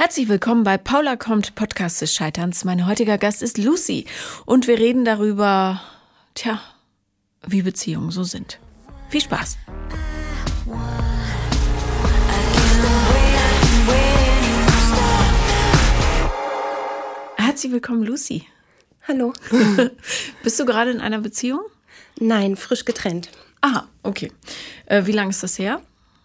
Herzlich willkommen bei Paula kommt, Podcast des Scheiterns. Mein heutiger Gast ist Lucy und wir reden darüber, tja, wie Beziehungen so sind. Viel Spaß! Herzlich willkommen, Lucy. Hallo. Bist du gerade in einer Beziehung? Nein, frisch getrennt. Aha, okay. Äh, wie lange ist das her?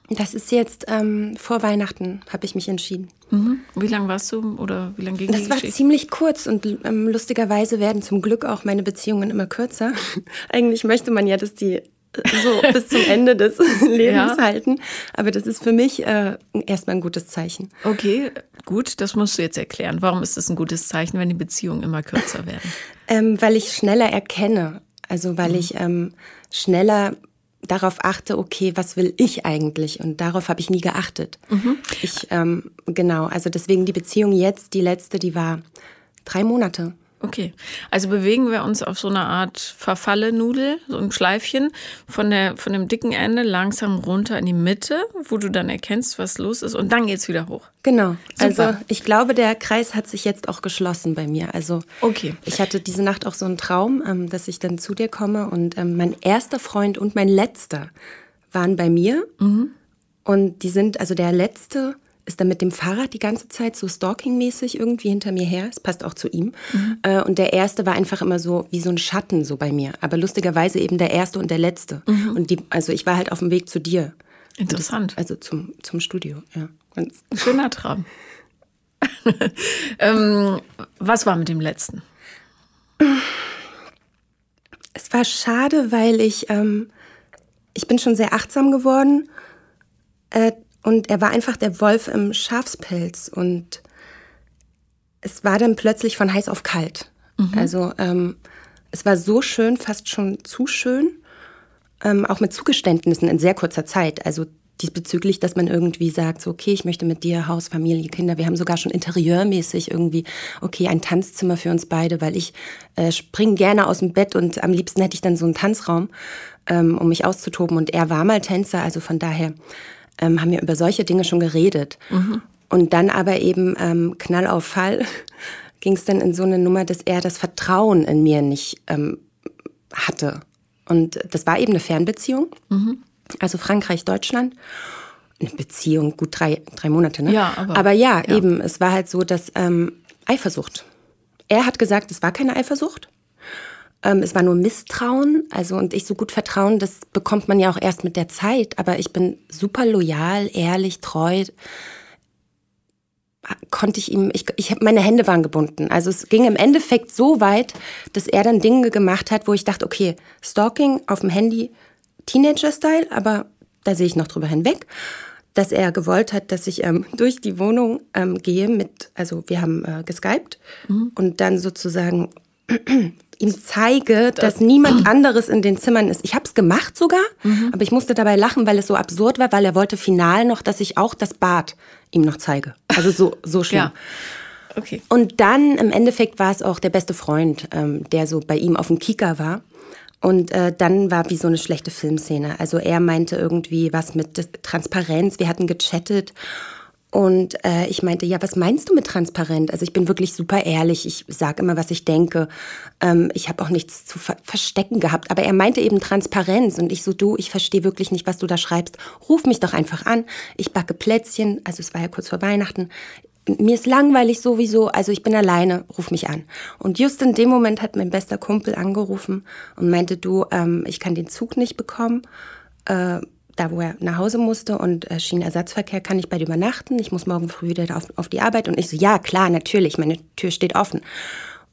Das ist jetzt ähm, vor Weihnachten, habe ich mich entschieden. Mhm. Wie lange warst du oder wie lange ging Das die war Geschichte? ziemlich kurz und ähm, lustigerweise werden zum Glück auch meine Beziehungen immer kürzer. Eigentlich möchte man ja, dass die äh, so bis zum Ende des Lebens Ja. halten. Aber das ist für mich äh, erstmal ein gutes Zeichen. Okay, gut, das musst du jetzt erklären. Warum ist das ein gutes Zeichen, wenn die Beziehungen immer kürzer werden? Ähm, weil ich schneller erkenne. Also Mhm. weil ich ähm, schneller darauf achte, okay, was will ich eigentlich? Und darauf habe ich nie geachtet. Mhm. Ich, ähm, genau, also deswegen die Beziehung jetzt, die letzte, die war drei Monate. Okay, also bewegen wir uns auf so einer Art Verfalle-Nudel, so ein Schleifchen, von, der, von dem dicken Ende langsam runter in die Mitte, wo du dann erkennst, was los ist und dann geht's wieder hoch. Genau. Super. Also ich glaube, der Kreis hat sich jetzt auch geschlossen bei mir. Also Okay. ich hatte diese Nacht auch so einen Traum, ähm, dass ich dann zu dir komme und ähm, mein erster Freund und mein letzter waren bei mir. Und die sind, also der letzte ist dann mit dem Fahrrad die ganze Zeit so stalkingmäßig irgendwie hinter mir her. Es passt auch zu ihm. Äh, und der erste war einfach immer so wie so ein Schatten so bei mir. Aber lustigerweise eben der erste und der letzte. Und die, also ich war halt auf dem Weg zu dir. Interessant. Also zum, zum Studio, ja. Und Schöner Traum. ähm, was war mit dem letzten? Es war schade, weil ich, ähm, ich bin schon sehr achtsam geworden. Äh, und er war einfach der Wolf im Schafspelz. Und es war dann plötzlich von heiß auf kalt. Also ähm, es war so schön, fast schon zu schön. Ähm, auch mit Zugeständnissen in sehr kurzer Zeit. Also diesbezüglich, dass man irgendwie sagt, so, okay, ich möchte mit dir Haus, Familie, Kinder. Wir haben sogar schon interieurmäßig irgendwie, okay, ein Tanzzimmer für uns beide, weil ich äh, spring gerne aus dem Bett und am liebsten hätte ich dann so einen Tanzraum, ähm, um mich auszutoben. Und er war mal Tänzer, also von daher ähm, haben wir über solche Dinge schon geredet. Und dann aber eben ähm, Knall auf Fall ging es dann in so eine Nummer, dass er das Vertrauen in mir nicht ähm, hatte. Und das war eben eine Fernbeziehung. Also Frankreich, Deutschland. Eine Beziehung, gut drei, drei Monate, ne? Ja, aber- aber ja, ja. eben, es war halt so, dass ähm, Eifersucht. Er hat gesagt, es war keine Eifersucht. Ähm, es war nur Misstrauen. Also, und ich so gut Vertrauen, das bekommt man ja auch erst mit der Zeit. Aber ich bin super loyal, ehrlich, treu. Konnte ich ihm, ich, ich meine Hände waren gebunden. Also es ging im Endeffekt so weit, dass er dann Dinge gemacht hat, wo ich dachte, okay, Stalking auf dem Handy, Teenager-Style, aber da sehe ich noch drüber hinweg. Dass er gewollt hat, dass ich ähm, durch die Wohnung ähm, gehe mit, also wir haben äh, geskypt und dann sozusagen ihm zeige, dass niemand anderes in den Zimmern ist. Ich habe es gemacht sogar, aber ich musste dabei lachen, weil es so absurd war, weil er wollte final noch, dass ich auch das Bad ihm noch zeige. Also so, so schlimm. Ja. Okay. Und dann im Endeffekt war es auch der beste Freund, ähm, der so bei ihm auf dem Kika war. Und äh, dann war wie so eine schlechte Filmszene. Also er meinte irgendwie was mit Transparenz. Wir hatten gechattet. Und äh, ich meinte, ja, was meinst du mit transparent? Also ich bin wirklich super ehrlich. Ich sage immer, was ich denke. Ähm, ich habe auch nichts zu ver verstecken gehabt. Aber er meinte eben Transparenz. Und ich so, du, ich verstehe wirklich nicht, was du da schreibst. Ruf mich doch einfach an. Ich backe Plätzchen. Also es war ja kurz vor Weihnachten. Mir ist langweilig sowieso, also ich bin alleine, ruf mich an. Und just in dem Moment hat mein bester Kumpel angerufen und meinte, du, ähm, ich kann den Zug nicht bekommen, äh, da wo er nach Hause musste und äh, Schienenersatzverkehr kann ich bei dir übernachten. Ich muss morgen früh wieder auf, auf die Arbeit. Und ich so, ja klar, natürlich, meine Tür steht offen.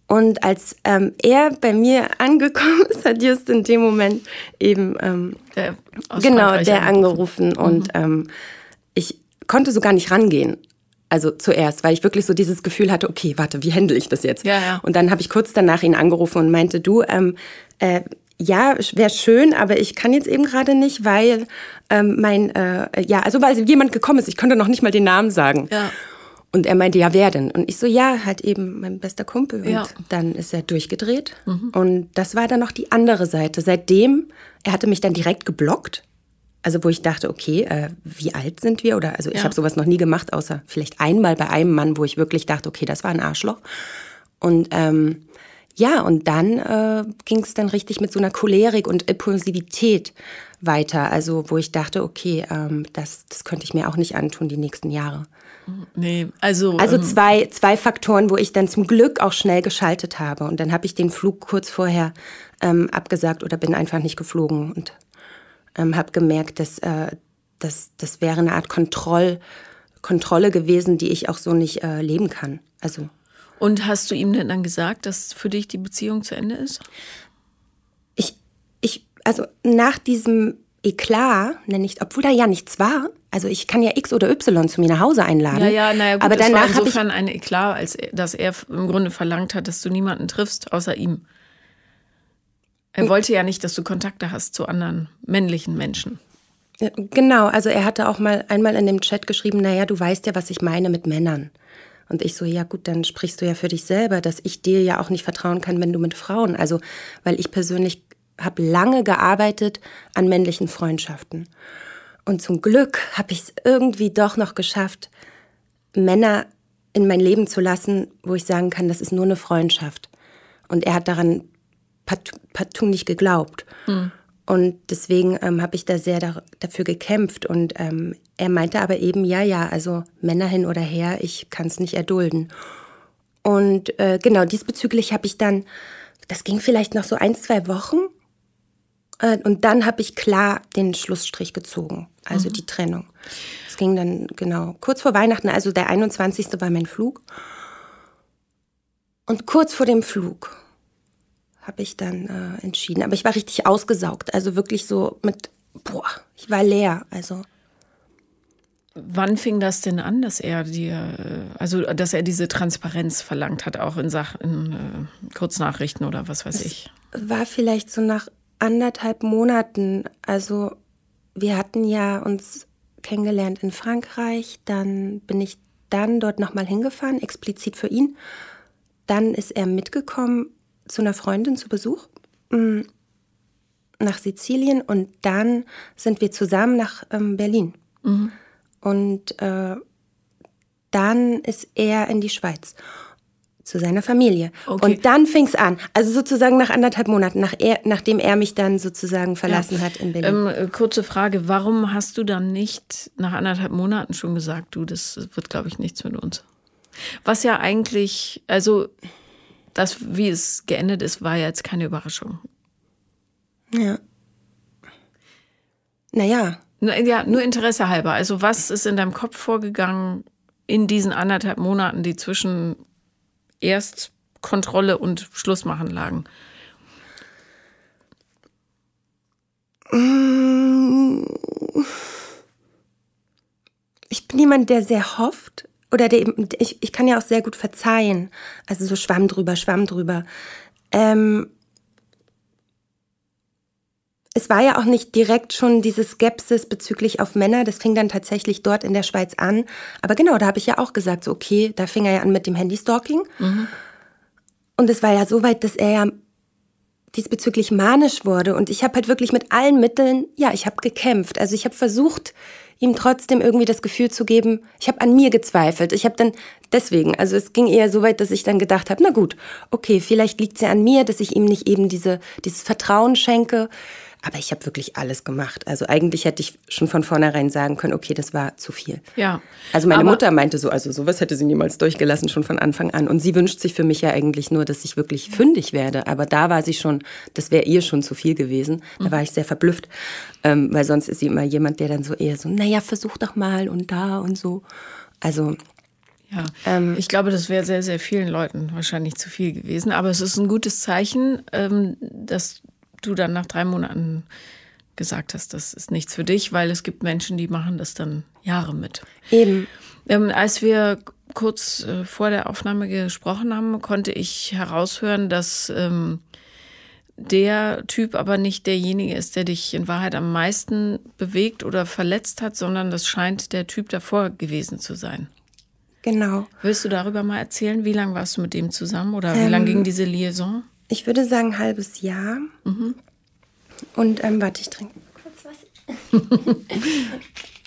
Und als ähm, er bei mir angekommen ist, hat just in dem Moment eben ähm, Der genau der angerufen. angerufen und ähm, ich konnte so gar nicht rangehen. Also zuerst, weil ich wirklich so dieses Gefühl hatte, okay, warte, wie handle ich das jetzt? Ja, ja. Und dann habe ich kurz danach ihn angerufen und meinte, du, ähm, äh, ja, wäre schön, aber ich kann jetzt eben gerade nicht, weil ähm, mein, äh, ja, also weil jemand gekommen ist, ich konnte noch nicht mal den Namen sagen. Ja. Und er meinte, ja, wer denn? Und ich so, ja, halt eben mein bester Kumpel. Und Ja. dann ist er durchgedreht. Und das war dann noch die andere Seite. Seitdem, er hatte mich dann direkt geblockt. also wo ich dachte, okay, äh, wie alt sind wir? Oder also ich ja. habe sowas noch nie gemacht, außer vielleicht einmal bei einem Mann, wo ich wirklich dachte, okay, das war ein Arschloch. Und ähm, ja, und dann äh, ging es dann richtig mit so einer Cholerik und Impulsivität weiter. Also wo ich dachte, okay, ähm, das, das könnte ich mir auch nicht antun die nächsten Jahre. Nee, also. Also ähm, zwei, zwei Faktoren, wo ich dann zum Glück auch schnell geschaltet habe. Und dann habe ich den Flug kurz vorher ähm, abgesagt oder bin einfach nicht geflogen und ähm, habe gemerkt, dass äh, das, das wäre eine Art Kontroll, Kontrolle gewesen, die ich auch so nicht äh, leben kann. Also und hast du ihm denn dann gesagt, dass für dich die Beziehung zu Ende ist? Ich, ich, also nach diesem Eklat, nenne ich, obwohl da ja nichts war, also ich kann ja X oder Y zu mir nach Hause einladen. Ja, ja, naja, gut, aber danach war insofern ein Eklat, als dass er im Grunde verlangt hat, dass du niemanden triffst, außer ihm. Er wollte ja nicht, dass du Kontakte hast zu anderen männlichen Menschen. Genau, also er hatte auch mal einmal in dem Chat geschrieben, naja, du weißt ja, was ich meine mit Männern. Und ich so, ja gut, dann sprichst du ja für dich selber, dass ich dir ja auch nicht vertrauen kann, wenn du mit Frauen. Also, weil ich persönlich habe lange gearbeitet an männlichen Freundschaften. Und zum Glück habe ich es irgendwie doch noch geschafft, Männer in mein Leben zu lassen, wo ich sagen kann, das ist nur eine Freundschaft. Und er hat daran partout, nicht geglaubt. Hm. Und deswegen ähm, habe ich da sehr da, dafür gekämpft. Und ähm, er meinte aber eben, ja, ja, also Männer hin oder her, ich kann es nicht erdulden. Und äh, genau, diesbezüglich habe ich dann, das ging vielleicht noch so ein, zwei Wochen. Äh, und dann habe ich klar den Schlussstrich gezogen, also mhm. die Trennung. Es ging dann genau kurz vor Weihnachten, also der 21. war mein Flug. Und kurz vor dem Flug habe ich dann äh, entschieden. Aber ich war richtig ausgesaugt. Also wirklich so mit, boah, ich war leer. Also. Wann fing das denn an, dass er dir, äh, also dass er diese Transparenz verlangt hat, auch in Sachen äh, Kurznachrichten oder was weiß das ich? War vielleicht so nach anderthalb Monaten. Also wir hatten ja uns kennengelernt in Frankreich, dann bin ich dann dort nochmal hingefahren, explizit für ihn. Dann ist er mitgekommen zu einer Freundin zu Besuch mm, nach Sizilien und dann sind wir zusammen nach ähm, Berlin. Mhm. Und äh, dann ist er in die Schweiz zu seiner Familie. Okay. Und dann fing es an. Also sozusagen nach anderthalb Monaten, nach er, nachdem er mich dann sozusagen verlassen ja. hat in Berlin. Ähm, äh, kurze Frage, warum hast du dann nicht nach anderthalb Monaten schon gesagt, du, das wird, glaube ich, nichts mit uns? Was ja eigentlich, also das, wie es geendet ist, war jetzt keine Überraschung. Ja. Naja. Ja, nur Interesse halber. Also, was ist in deinem Kopf vorgegangen in diesen anderthalb Monaten, die zwischen Erstkontrolle und Schlussmachen lagen? Ich bin jemand, der sehr hofft, oder der, ich, ich kann ja auch sehr gut verzeihen. Also so Schwamm drüber, Schwamm drüber. Ähm, es war ja auch nicht direkt schon diese Skepsis bezüglich auf Männer. Das fing dann tatsächlich dort in der Schweiz an. Aber genau, da habe ich ja auch gesagt, so okay, da fing er ja an mit dem Handystalking. Mhm. Und es war ja so weit, dass er ja diesbezüglich manisch wurde. Und ich habe halt wirklich mit allen Mitteln, ja, ich habe gekämpft. Also ich habe versucht, ihm trotzdem irgendwie das Gefühl zu geben, ich habe an mir gezweifelt. Ich habe dann deswegen, also es ging eher so weit, dass ich dann gedacht habe, na gut, okay, vielleicht liegt es ja an mir, dass ich ihm nicht eben diese, dieses Vertrauen schenke. Aber ich habe wirklich alles gemacht. Also eigentlich hätte ich schon von vornherein sagen können, okay, das war zu viel. Ja. Also meine Mutter meinte so, also sowas hätte sie niemals durchgelassen, schon von Anfang an. Und sie wünscht sich für mich ja eigentlich nur, dass ich wirklich fündig werde. Aber da war sie schon, das wäre ihr schon zu viel gewesen. Da mhm. war ich sehr verblüfft. Ähm, weil sonst ist sie immer jemand, der dann so eher so, naja, versuch doch mal und da und so. Also ja, ähm, ich glaube, das wäre sehr, sehr vielen Leuten wahrscheinlich zu viel gewesen. Aber es ist ein gutes Zeichen, ähm, dass du dann nach drei Monaten gesagt hast, das ist nichts für dich, weil es gibt Menschen, die machen das dann Jahre mit. Eben. Ähm, als wir kurz äh, vor der Aufnahme gesprochen haben, konnte ich heraushören, dass ähm, der Typ aber nicht derjenige ist, der dich in Wahrheit am meisten bewegt oder verletzt hat, sondern das scheint der Typ davor gewesen zu sein. Genau. Willst du darüber mal erzählen? Wie lange warst du mit dem zusammen oder wie ähm, lange ging diese Liaison? Ich würde sagen, halbes Jahr. Mhm. Und ähm, warte, ich trinke kurz was.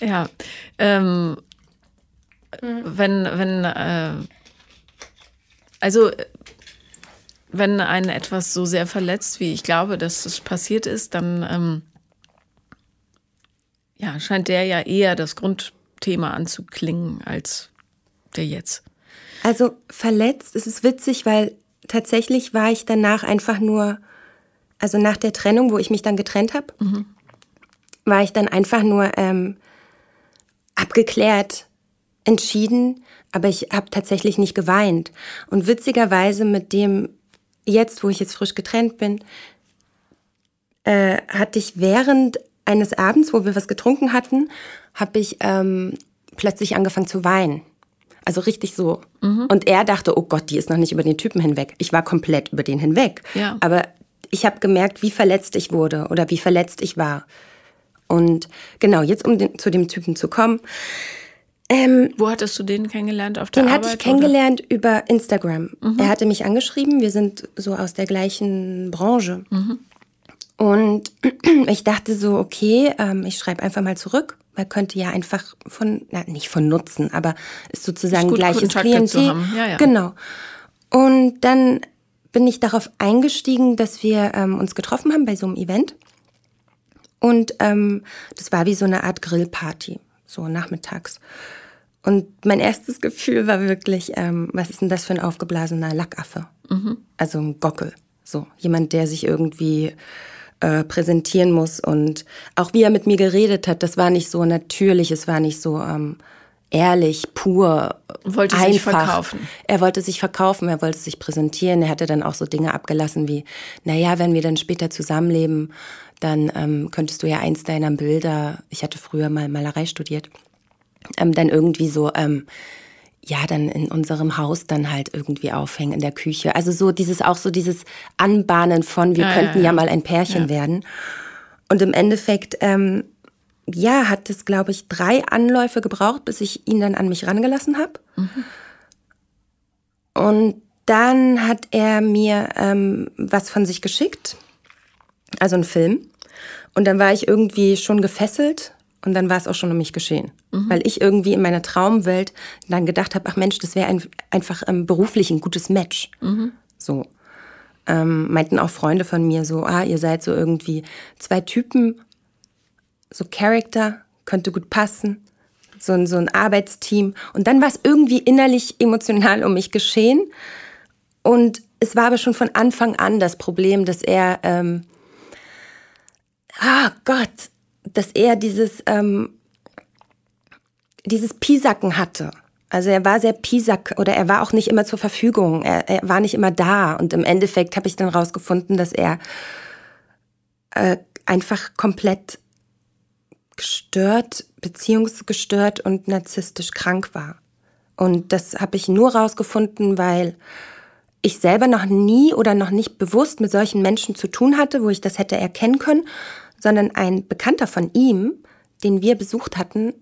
ja. Ähm, mhm. Wenn, wenn, äh, also wenn einen etwas so sehr verletzt, wie ich glaube, dass es passiert ist, dann ähm, ja, scheint der ja eher das Grundthema anzuklingen als der jetzt. Also verletzt, es ist witzig, weil tatsächlich war ich danach einfach nur, also nach der Trennung, wo ich mich dann getrennt habe, mhm. war ich dann einfach nur ähm, abgeklärt, entschieden, aber ich habe tatsächlich nicht geweint. Und witzigerweise mit dem jetzt, wo ich jetzt frisch getrennt bin, äh, hatte ich während eines Abends, wo wir was getrunken hatten, habe ich ähm, plötzlich angefangen zu weinen. Also richtig so. Mhm. Und er dachte, oh Gott, die ist noch nicht über den Typen hinweg. Ich war komplett über den hinweg. Ja. Aber ich habe gemerkt, wie verletzt ich wurde oder wie verletzt ich war. Und genau, jetzt um den, zu dem Typen zu kommen. Ähm, Wo hattest du den kennengelernt? Auf der den Arbeit? Hatte ich kennengelernt oder? über Instagram. Mhm. Er hatte mich angeschrieben. Wir sind so aus der gleichen Branche. Mhm. Und ich dachte so, okay, ähm, ich schreibe einfach mal zurück. Man könnte ja einfach von, na, nicht von Nutzen, aber ist sozusagen ist gut, gleiches Kontakte Klientel. Ja, ja. Genau. Und dann bin ich darauf eingestiegen, dass wir ähm, uns getroffen haben bei so einem Event. Und ähm, das war wie so eine Art Grillparty, so nachmittags. Und mein erstes Gefühl war wirklich, ähm, was ist denn das für ein aufgeblasener Lackaffe? Mhm. Also ein Gockel. So, jemand, der sich irgendwie äh, präsentieren muss. Und auch wie er mit mir geredet hat, das war nicht so natürlich, es war nicht so ähm, ehrlich, pur, wollte einfach. sich verkaufen. Er wollte sich verkaufen, er wollte sich präsentieren. Er hatte dann auch so Dinge abgelassen wie, naja, wenn wir dann später zusammenleben, dann ähm, könntest du ja eins deiner Bilder, ich hatte früher mal Malerei studiert, ähm, dann irgendwie so ähm, ja, dann in unserem Haus dann halt irgendwie aufhängen in der Küche. Also so dieses, auch so dieses Anbahnen von, wir ja, könnten ja, ja. mal ein Pärchen werden. Und im Endeffekt, ähm, ja, hat es, glaube ich, drei Anläufe gebraucht, bis ich ihn dann an mich rangelassen habe. Mhm. Und dann hat er mir ähm, was von sich geschickt, also einen Film. Und dann war ich irgendwie schon gefesselt und dann war es auch schon um mich geschehen. Mhm. Weil ich irgendwie in meiner Traumwelt dann gedacht habe, ach Mensch, das wäre ein, einfach ähm, beruflich ein gutes Match. Mhm. So. Ähm, meinten auch Freunde von mir so, ah, ihr seid so irgendwie zwei Typen, so Charakter, könnte gut passen. So ein, so ein Arbeitsteam. Und dann war es irgendwie innerlich emotional um mich geschehen. Und es war aber schon von Anfang an das Problem, dass er, ähm, ah Gott, dass er dieses, ähm, dieses Pisacken hatte. Also er war sehr Pisack oder er war auch nicht immer zur Verfügung. Er, er war nicht immer da. Und im Endeffekt habe ich dann rausgefunden, dass er äh, einfach komplett gestört, beziehungsgestört und narzisstisch krank war. Und das habe ich nur rausgefunden, weil ich selber noch nie oder noch nicht bewusst mit solchen Menschen zu tun hatte, wo ich das hätte erkennen können sondern ein Bekannter von ihm, den wir besucht hatten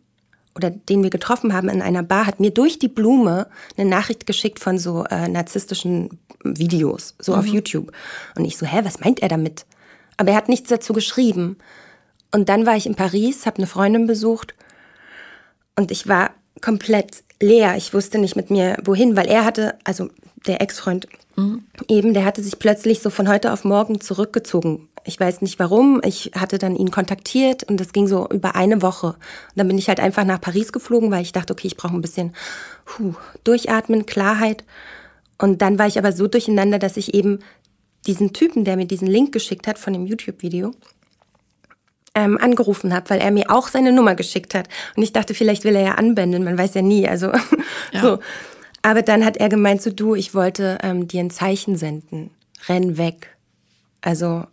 oder den wir getroffen haben in einer Bar, hat mir durch die Blume eine Nachricht geschickt von so äh, narzisstischen Videos, so mhm. auf YouTube. Und ich so, hä, was meint er damit? Aber er hat nichts dazu geschrieben. Und dann war ich in Paris, habe eine Freundin besucht und ich war komplett leer. Ich wusste nicht mit mir wohin, weil er hatte, also der Ex-Freund mhm. eben, der hatte sich plötzlich so von heute auf morgen zurückgezogen ich weiß nicht warum. Ich hatte dann ihn kontaktiert und das ging so über eine Woche. Und dann bin ich halt einfach nach Paris geflogen, weil ich dachte, okay, ich brauche ein bisschen puh, Durchatmen, Klarheit. Und dann war ich aber so durcheinander, dass ich eben diesen Typen, der mir diesen Link geschickt hat von dem YouTube-Video, ähm, angerufen habe, weil er mir auch seine Nummer geschickt hat. Und ich dachte, vielleicht will er ja anbändeln, man weiß ja nie. Also ja. so. Aber dann hat er gemeint, so du, ich wollte ähm, dir ein Zeichen senden. Renn weg. Also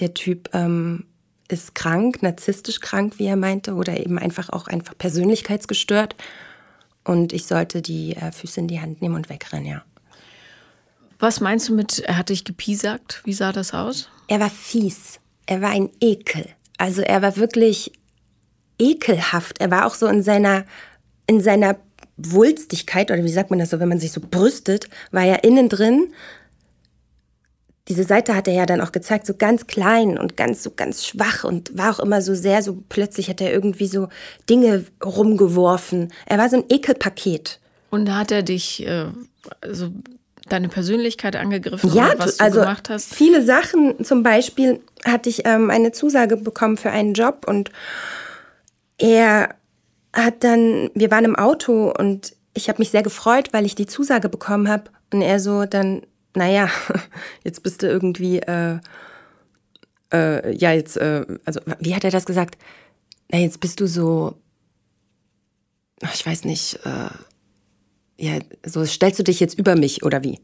der Typ ähm, ist krank, narzisstisch krank, wie er meinte, oder eben einfach auch einfach persönlichkeitsgestört. Und ich sollte die äh, Füße in die Hand nehmen und wegrennen, ja. Was meinst du mit, er hat dich gepiesackt? Wie sah das aus? Er war fies. Er war ein Ekel. Also er war wirklich ekelhaft. Er war auch so in seiner, in seiner Wulstigkeit, oder wie sagt man das so, wenn man sich so brüstet, war er innen drin diese Seite hat er ja dann auch gezeigt, so ganz klein und ganz so ganz schwach und war auch immer so sehr so plötzlich hat er irgendwie so Dinge rumgeworfen. Er war so ein Ekelpaket. Und da hat er dich äh, also deine Persönlichkeit angegriffen Ja, was du also gemacht hast? viele Sachen. Zum Beispiel hatte ich ähm, eine Zusage bekommen für einen Job und er hat dann, wir waren im Auto und ich habe mich sehr gefreut, weil ich die Zusage bekommen habe und er so dann, naja, jetzt bist du irgendwie, äh, äh, ja jetzt, äh, also wie hat er das gesagt? Na jetzt bist du so, ach, ich weiß nicht, äh, ja, so stellst du dich jetzt über mich oder wie?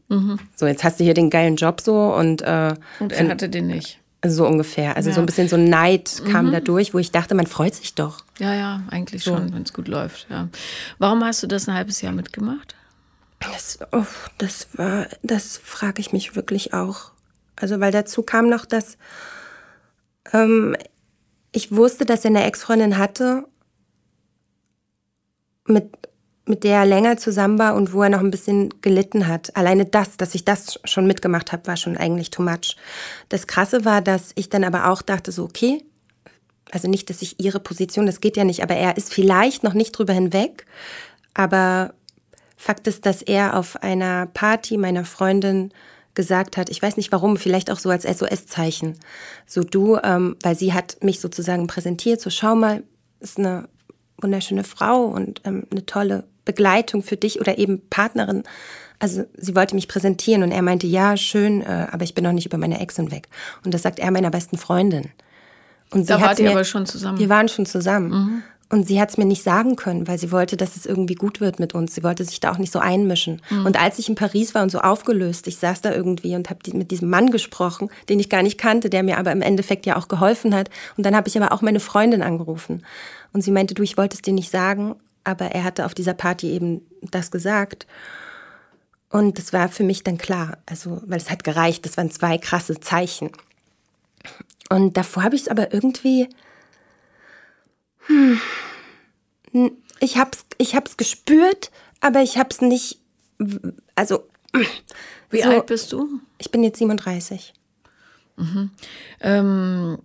So, jetzt hast du hier den geilen Job so und, äh, Und er hatte den nicht. so ungefähr. Also Ja. so ein bisschen so Neid kam da durch, wo ich dachte, man freut sich doch. Ja, ja, eigentlich schon, wenn es gut läuft. Ja. Warum hast du das ein halbes Jahr mitgemacht? Das, oh, das war, das frage ich mich wirklich auch. Also, weil dazu kam noch, dass ähm, ich wusste, dass er eine Ex-Freundin hatte, mit, mit der er länger zusammen war und wo er noch ein bisschen gelitten hat. Alleine das, dass ich das schon mitgemacht habe, war schon eigentlich too much. Das Krasse war, dass ich dann aber auch dachte, so, okay, also nicht, dass ich ihre Position, das geht ja nicht, aber er ist vielleicht noch nicht drüber hinweg. Aber Fakt ist, dass er auf einer Party meiner Freundin gesagt hat, ich weiß nicht warum, vielleicht auch so als SOS-Zeichen. So du, ähm, weil sie hat mich sozusagen präsentiert, so schau mal, ist eine wunderschöne Frau und ähm, eine tolle Begleitung für dich oder eben Partnerin. Also sie wollte mich präsentieren und er meinte, ja, schön, äh, aber ich bin noch nicht über meine Ex hinweg. Und das sagt er meiner besten Freundin. Und Da wart ihr aber schon zusammen. Wir waren schon zusammen. Und sie hat es mir nicht sagen können, weil sie wollte, dass es irgendwie gut wird mit uns. Sie wollte sich da auch nicht so einmischen. Und als ich in Paris war und so aufgelöst, ich saß da irgendwie und habe die, mit diesem Mann gesprochen, den ich gar nicht kannte, der mir aber im Endeffekt ja auch geholfen hat. Und dann habe ich aber auch meine Freundin angerufen. Und sie meinte, du, ich wollte es dir nicht sagen, aber er hatte auf dieser Party eben das gesagt. Und das war für mich dann klar, also, weil es hat gereicht, das waren zwei krasse Zeichen. Und davor habe ich es aber irgendwie, hm, ich hab's, ich hab's gespürt, aber ich hab's nicht, also, Wie so- alt bist du? ich bin jetzt 37. Ähm,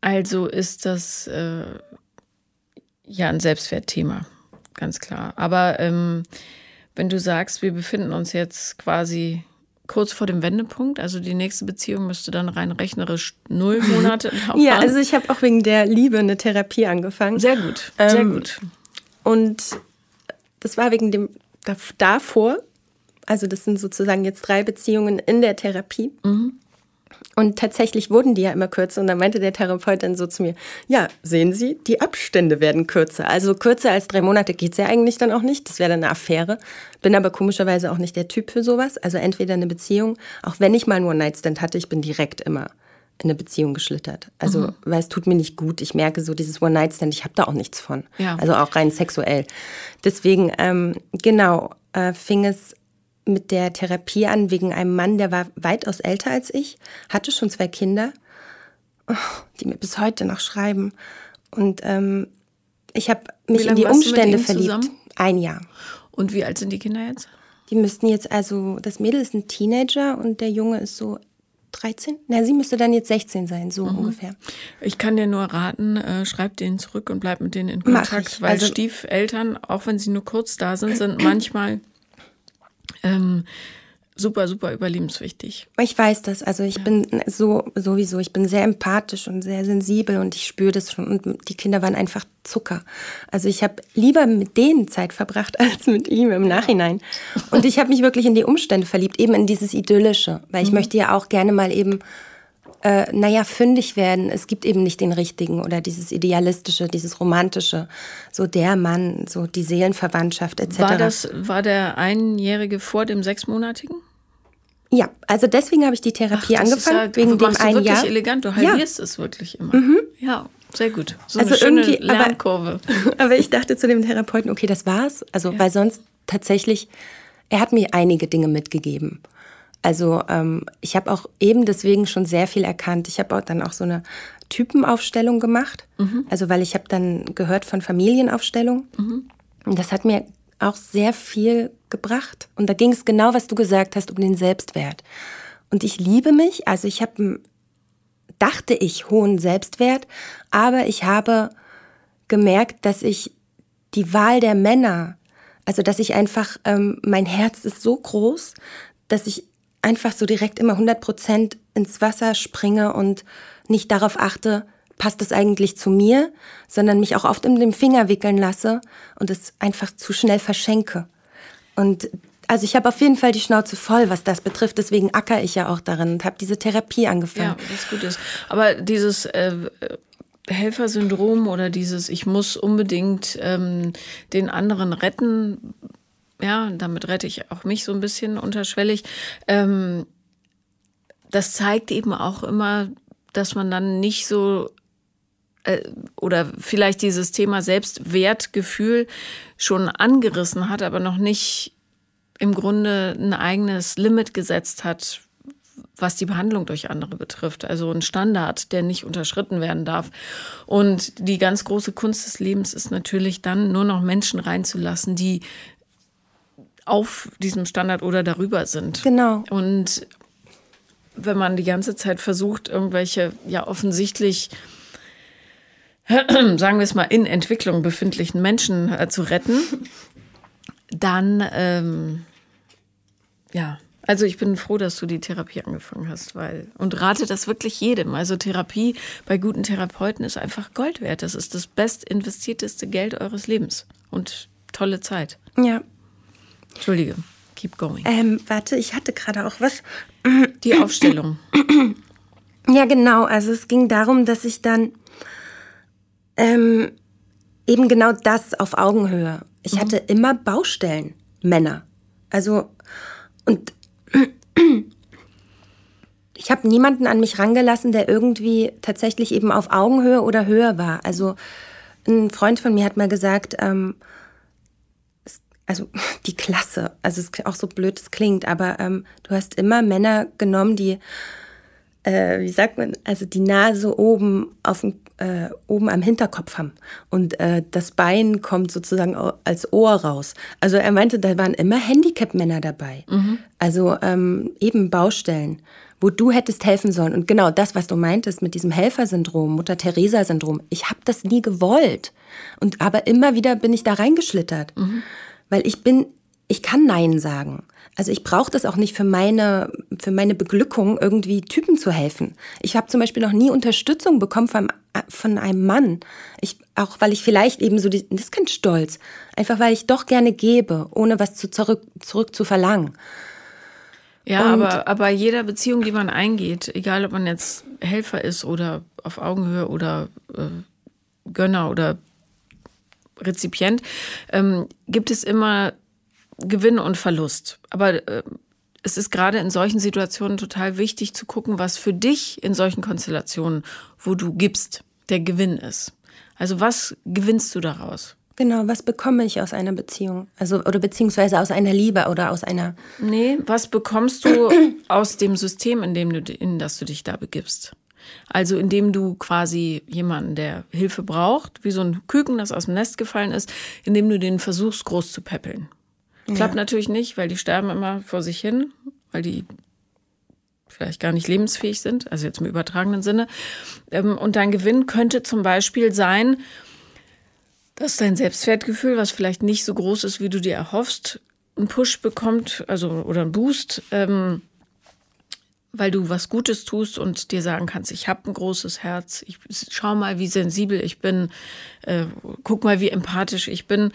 also ist das äh, ja ein Selbstwertthema, ganz klar. Aber ähm, wenn du sagst, wir befinden uns jetzt quasi kurz vor dem Wendepunkt, also die nächste Beziehung müsste dann rein rechnerisch null Monate dauern. Ja, also ich habe auch wegen der Liebe eine Therapie angefangen. sehr gut, sehr Ähm, gut. Und das war wegen dem dav- davor. Also das sind sozusagen jetzt drei Beziehungen in der Therapie. Und tatsächlich wurden die ja immer kürzer. Und dann meinte der Therapeut dann so zu mir, ja, sehen Sie, die Abstände werden kürzer. Also kürzer als drei Monate geht's ja eigentlich dann auch nicht. Das wäre dann eine Affäre. Bin aber komischerweise auch nicht der Typ für sowas. Also entweder eine Beziehung, auch wenn ich mal einen Nightstand hatte, ich bin direkt immer in eine Beziehung geschlittert. Also, weil es tut mir nicht gut. Ich merke so, dieses One-Night-Stand, ich habe da auch nichts von. Ja. Also auch rein sexuell. Deswegen, ähm, genau, äh, fing es mit der Therapie an wegen einem Mann, der war weitaus älter als ich, hatte schon zwei Kinder, oh, die mir bis heute noch schreiben. Und ähm, ich habe mich in die Umstände verliebt. zusammen? Ein Jahr. Und wie alt sind die Kinder jetzt? Die müssten jetzt also, das Mädel ist ein Teenager und der Junge ist so 13. Na, sie müsste dann jetzt 16 sein, so Mhm. ungefähr. Ich kann dir nur raten, äh, schreib denen zurück und bleib mit denen in Kontakt, weil Also- Stiefeltern, auch wenn sie nur kurz da sind, sind manchmal ähm, super, super überlebenswichtig. Ich weiß das. Also ich bin so sowieso, ich bin sehr empathisch und sehr sensibel und ich spüre das schon. Und die Kinder waren einfach Zucker. Also ich habe lieber mit denen Zeit verbracht als mit ihm im Nachhinein. Und ich habe mich wirklich in die Umstände verliebt, eben in dieses Idyllische, weil ich möchte ja auch gerne mal eben äh, naja, fündig werden. Es gibt eben nicht den richtigen oder dieses Idealistische, dieses Romantische, so der Mann, so die Seelenverwandtschaft etc. War das, war der Einjährige vor dem Sechsmonatigen? Ja, also deswegen habe ich die Therapie ist angefangen, ja, wegen du dem einen wirklich Jahr. elegant, du Ja. Mhm. halbierst es wirklich immer. Ja, sehr gut. So Also eine schöne irgendwie, aber- Lernkurve. Aber ich dachte zu dem Therapeuten, okay, das war's. Also, weil sonst tatsächlich, er hat mir einige Dinge mitgegeben. Also, ähm, ich habe auch eben deswegen schon sehr viel erkannt. Ich habe auch dann auch so eine Typenaufstellung gemacht. Also, weil ich habe dann gehört von Familienaufstellung. Und das hat mir auch sehr viel gebracht. Und da ging es genau, was du gesagt hast, um den Selbstwert. und ich liebe mich. Also ich habe, dachte ich, hohen Selbstwert, aber ich habe gemerkt, dass ich die Wahl der Männer, also dass ich einfach, ähm, mein Herz ist so groß, dass ich einfach so direkt immer 100 Prozent ins Wasser springe und nicht darauf achte, passt es eigentlich zu mir, sondern mich auch oft in den Finger wickeln lasse und es einfach zu schnell verschenke. Und also ich habe auf jeden Fall die Schnauze voll, was das betrifft. Deswegen acker ich ja auch darin und habe diese Therapie angefangen. Ja, was gut ist. Aber dieses äh, Helfersyndrom oder dieses Ich muss unbedingt ähm, den anderen retten, ja, damit rette ich auch mich so ein bisschen unterschwellig. Ähm, das zeigt eben auch immer, dass man dann nicht so äh, oder vielleicht dieses Thema Selbstwertgefühl schon angerissen hat, aber noch nicht im Grunde ein eigenes Limit gesetzt hat, was die Behandlung durch andere betrifft. Also ein Standard, der nicht unterschritten werden darf. Und die ganz große Kunst des Lebens ist natürlich dann nur noch Menschen reinzulassen, die auf diesem Standard oder darüber sind. Genau. Und wenn man die ganze Zeit versucht, irgendwelche ja offensichtlich sagen wir es mal, in Entwicklung befindlichen Menschen äh, zu retten, dann, ähm, ja, also ich bin froh, dass du die Therapie angefangen hast, weil und rate das wirklich jedem. Also Therapie bei guten Therapeuten ist einfach Gold wert. Das ist das best investierteste Geld eures Lebens und tolle Zeit. Ja. Entschuldige, keep going. Ähm, warte, ich hatte gerade auch was. Die Aufstellung. Ja, genau. Also es ging darum, dass ich dann ähm, eben genau das auf Augenhöhe. Ich mhm. hatte immer Baustellen, Männer. Also, und ich habe niemanden an mich rangelassen, der irgendwie tatsächlich eben auf Augenhöhe oder höher war. Also, ein Freund von mir hat mal gesagt, ähm, also die Klasse, also es ist auch so blöd es klingt, aber ähm, du hast immer Männer genommen, die, äh, wie sagt man, also die Nase oben auf dem äh, oben am Hinterkopf haben und äh, das Bein kommt sozusagen als Ohr raus. Also er meinte, da waren immer Handicap-Männer dabei. Mhm. Also ähm, eben Baustellen, wo du hättest helfen sollen. Und genau das, was du meintest mit diesem Helfersyndrom, Mutter-Theresa-Syndrom, ich habe das nie gewollt. Und aber immer wieder bin ich da reingeschlittert, mhm. Weil ich bin, ich kann Nein sagen. Also ich brauche das auch nicht für meine, für meine Beglückung, irgendwie Typen zu helfen. Ich habe zum Beispiel noch nie Unterstützung bekommen von, von einem Mann. Ich, auch weil ich vielleicht eben so, die, das ist kein Stolz, einfach weil ich doch gerne gebe, ohne was zu zurück, zurück zu verlangen. Ja, aber, aber jeder Beziehung, die man eingeht, egal ob man jetzt Helfer ist oder auf Augenhöhe oder äh, Gönner oder Rezipient, ähm, gibt es immer Gewinn und Verlust. Aber äh, es ist gerade in solchen Situationen total wichtig zu gucken, was für dich in solchen Konstellationen, wo du gibst, der Gewinn ist. Also was gewinnst du daraus? Genau, was bekomme ich aus einer Beziehung? Also, oder beziehungsweise aus einer Liebe oder aus einer. Nee, was bekommst du aus dem System, in dem du, in das du dich da begibst? Also indem du quasi jemanden, der Hilfe braucht, wie so ein Küken, das aus dem Nest gefallen ist, indem du den versuchst, groß zu peppeln. Klappt ja. natürlich nicht, weil die sterben immer vor sich hin, weil die vielleicht gar nicht lebensfähig sind, also jetzt im übertragenen Sinne. Ähm, und dein Gewinn könnte zum Beispiel sein, dass dein Selbstwertgefühl, was vielleicht nicht so groß ist, wie du dir erhoffst, einen Push bekommt, also oder einen Boost, ähm, weil du was Gutes tust und dir sagen kannst, ich habe ein großes Herz, ich schau mal, wie sensibel ich bin, äh, guck mal, wie empathisch ich bin.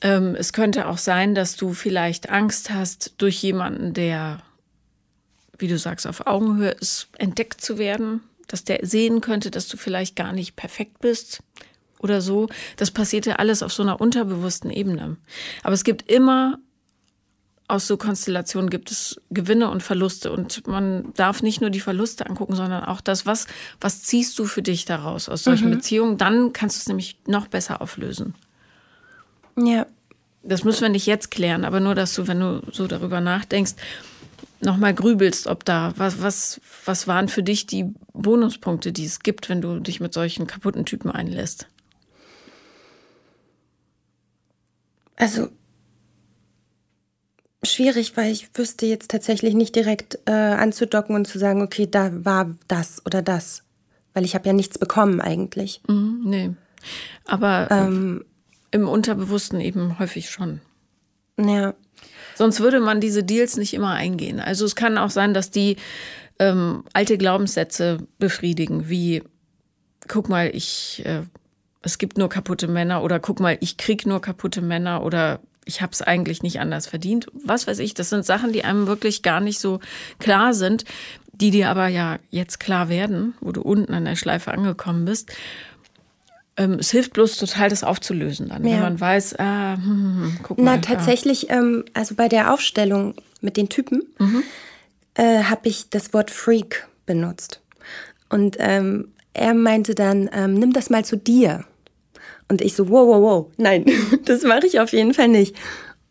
Ähm, es könnte auch sein, dass du vielleicht Angst hast, durch jemanden, der, wie du sagst, auf Augenhöhe ist, entdeckt zu werden, dass der sehen könnte, dass du vielleicht gar nicht perfekt bist oder so. Das passiert ja alles auf so einer unterbewussten Ebene. Aber es gibt immer aus so Konstellationen gibt es Gewinne und Verluste und man darf nicht nur die Verluste angucken, sondern auch das, was, was ziehst du für dich daraus aus solchen mhm. Beziehungen, dann kannst du es nämlich noch besser auflösen. Ja. Das müssen wir nicht jetzt klären, aber nur, dass du, wenn du so darüber nachdenkst, nochmal grübelst, ob da, was, was, was waren für dich die Bonuspunkte, die es gibt, wenn du dich mit solchen kaputten Typen einlässt? Also, schwierig, weil ich wüsste jetzt tatsächlich nicht direkt äh, anzudocken und zu sagen, okay, da war das oder das. Weil ich habe ja nichts bekommen eigentlich. Mhm, nee. Aber ähm, im Unterbewussten eben häufig schon. Ja. Sonst würde man diese Deals nicht immer eingehen. Also es kann auch sein, dass die ähm, alte Glaubenssätze befriedigen, wie guck mal, ich äh, es gibt nur kaputte Männer oder guck mal, ich krieg nur kaputte Männer oder ich habe es eigentlich nicht anders verdient. Was weiß ich, das sind Sachen, die einem wirklich gar nicht so klar sind, die dir aber ja jetzt klar werden, wo du unten an der Schleife angekommen bist. Ähm, es hilft bloß total, das aufzulösen dann, ja. wenn man weiß, ah, hm, hm, hm guck mal. Na, tatsächlich, ah. ähm, also bei der Aufstellung mit den Typen mhm. äh, habe ich das Wort Freak benutzt. Und ähm, er meinte dann, ähm, nimm das mal zu dir. Und ich so, wow, wow, wow, nein, das mache ich auf jeden Fall nicht.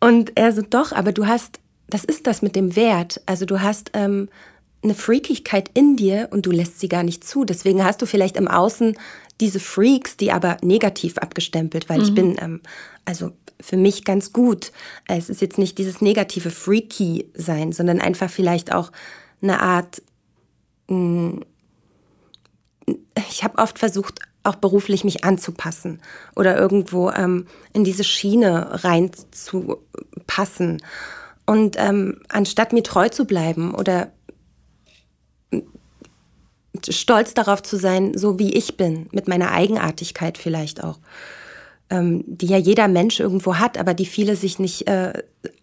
Und er so, doch, aber du hast, das ist das mit dem Wert. Also du hast ähm, eine Freakigkeit in dir und du lässt sie gar nicht zu. Deswegen hast du vielleicht im Außen diese Freaks, die aber negativ abgestempelt, weil mhm. ich bin ähm, also für mich ganz gut. Es ist jetzt nicht dieses negative Freaky sein, sondern einfach vielleicht auch eine Art. Mh, ich habe oft versucht, auch beruflich mich anzupassen oder irgendwo ähm, in diese Schiene reinzupassen. Und ähm, anstatt mir treu zu bleiben oder stolz darauf zu sein, so wie ich bin, mit meiner Eigenartigkeit vielleicht auch, ähm, die ja jeder Mensch irgendwo hat, aber die viele sich nicht äh,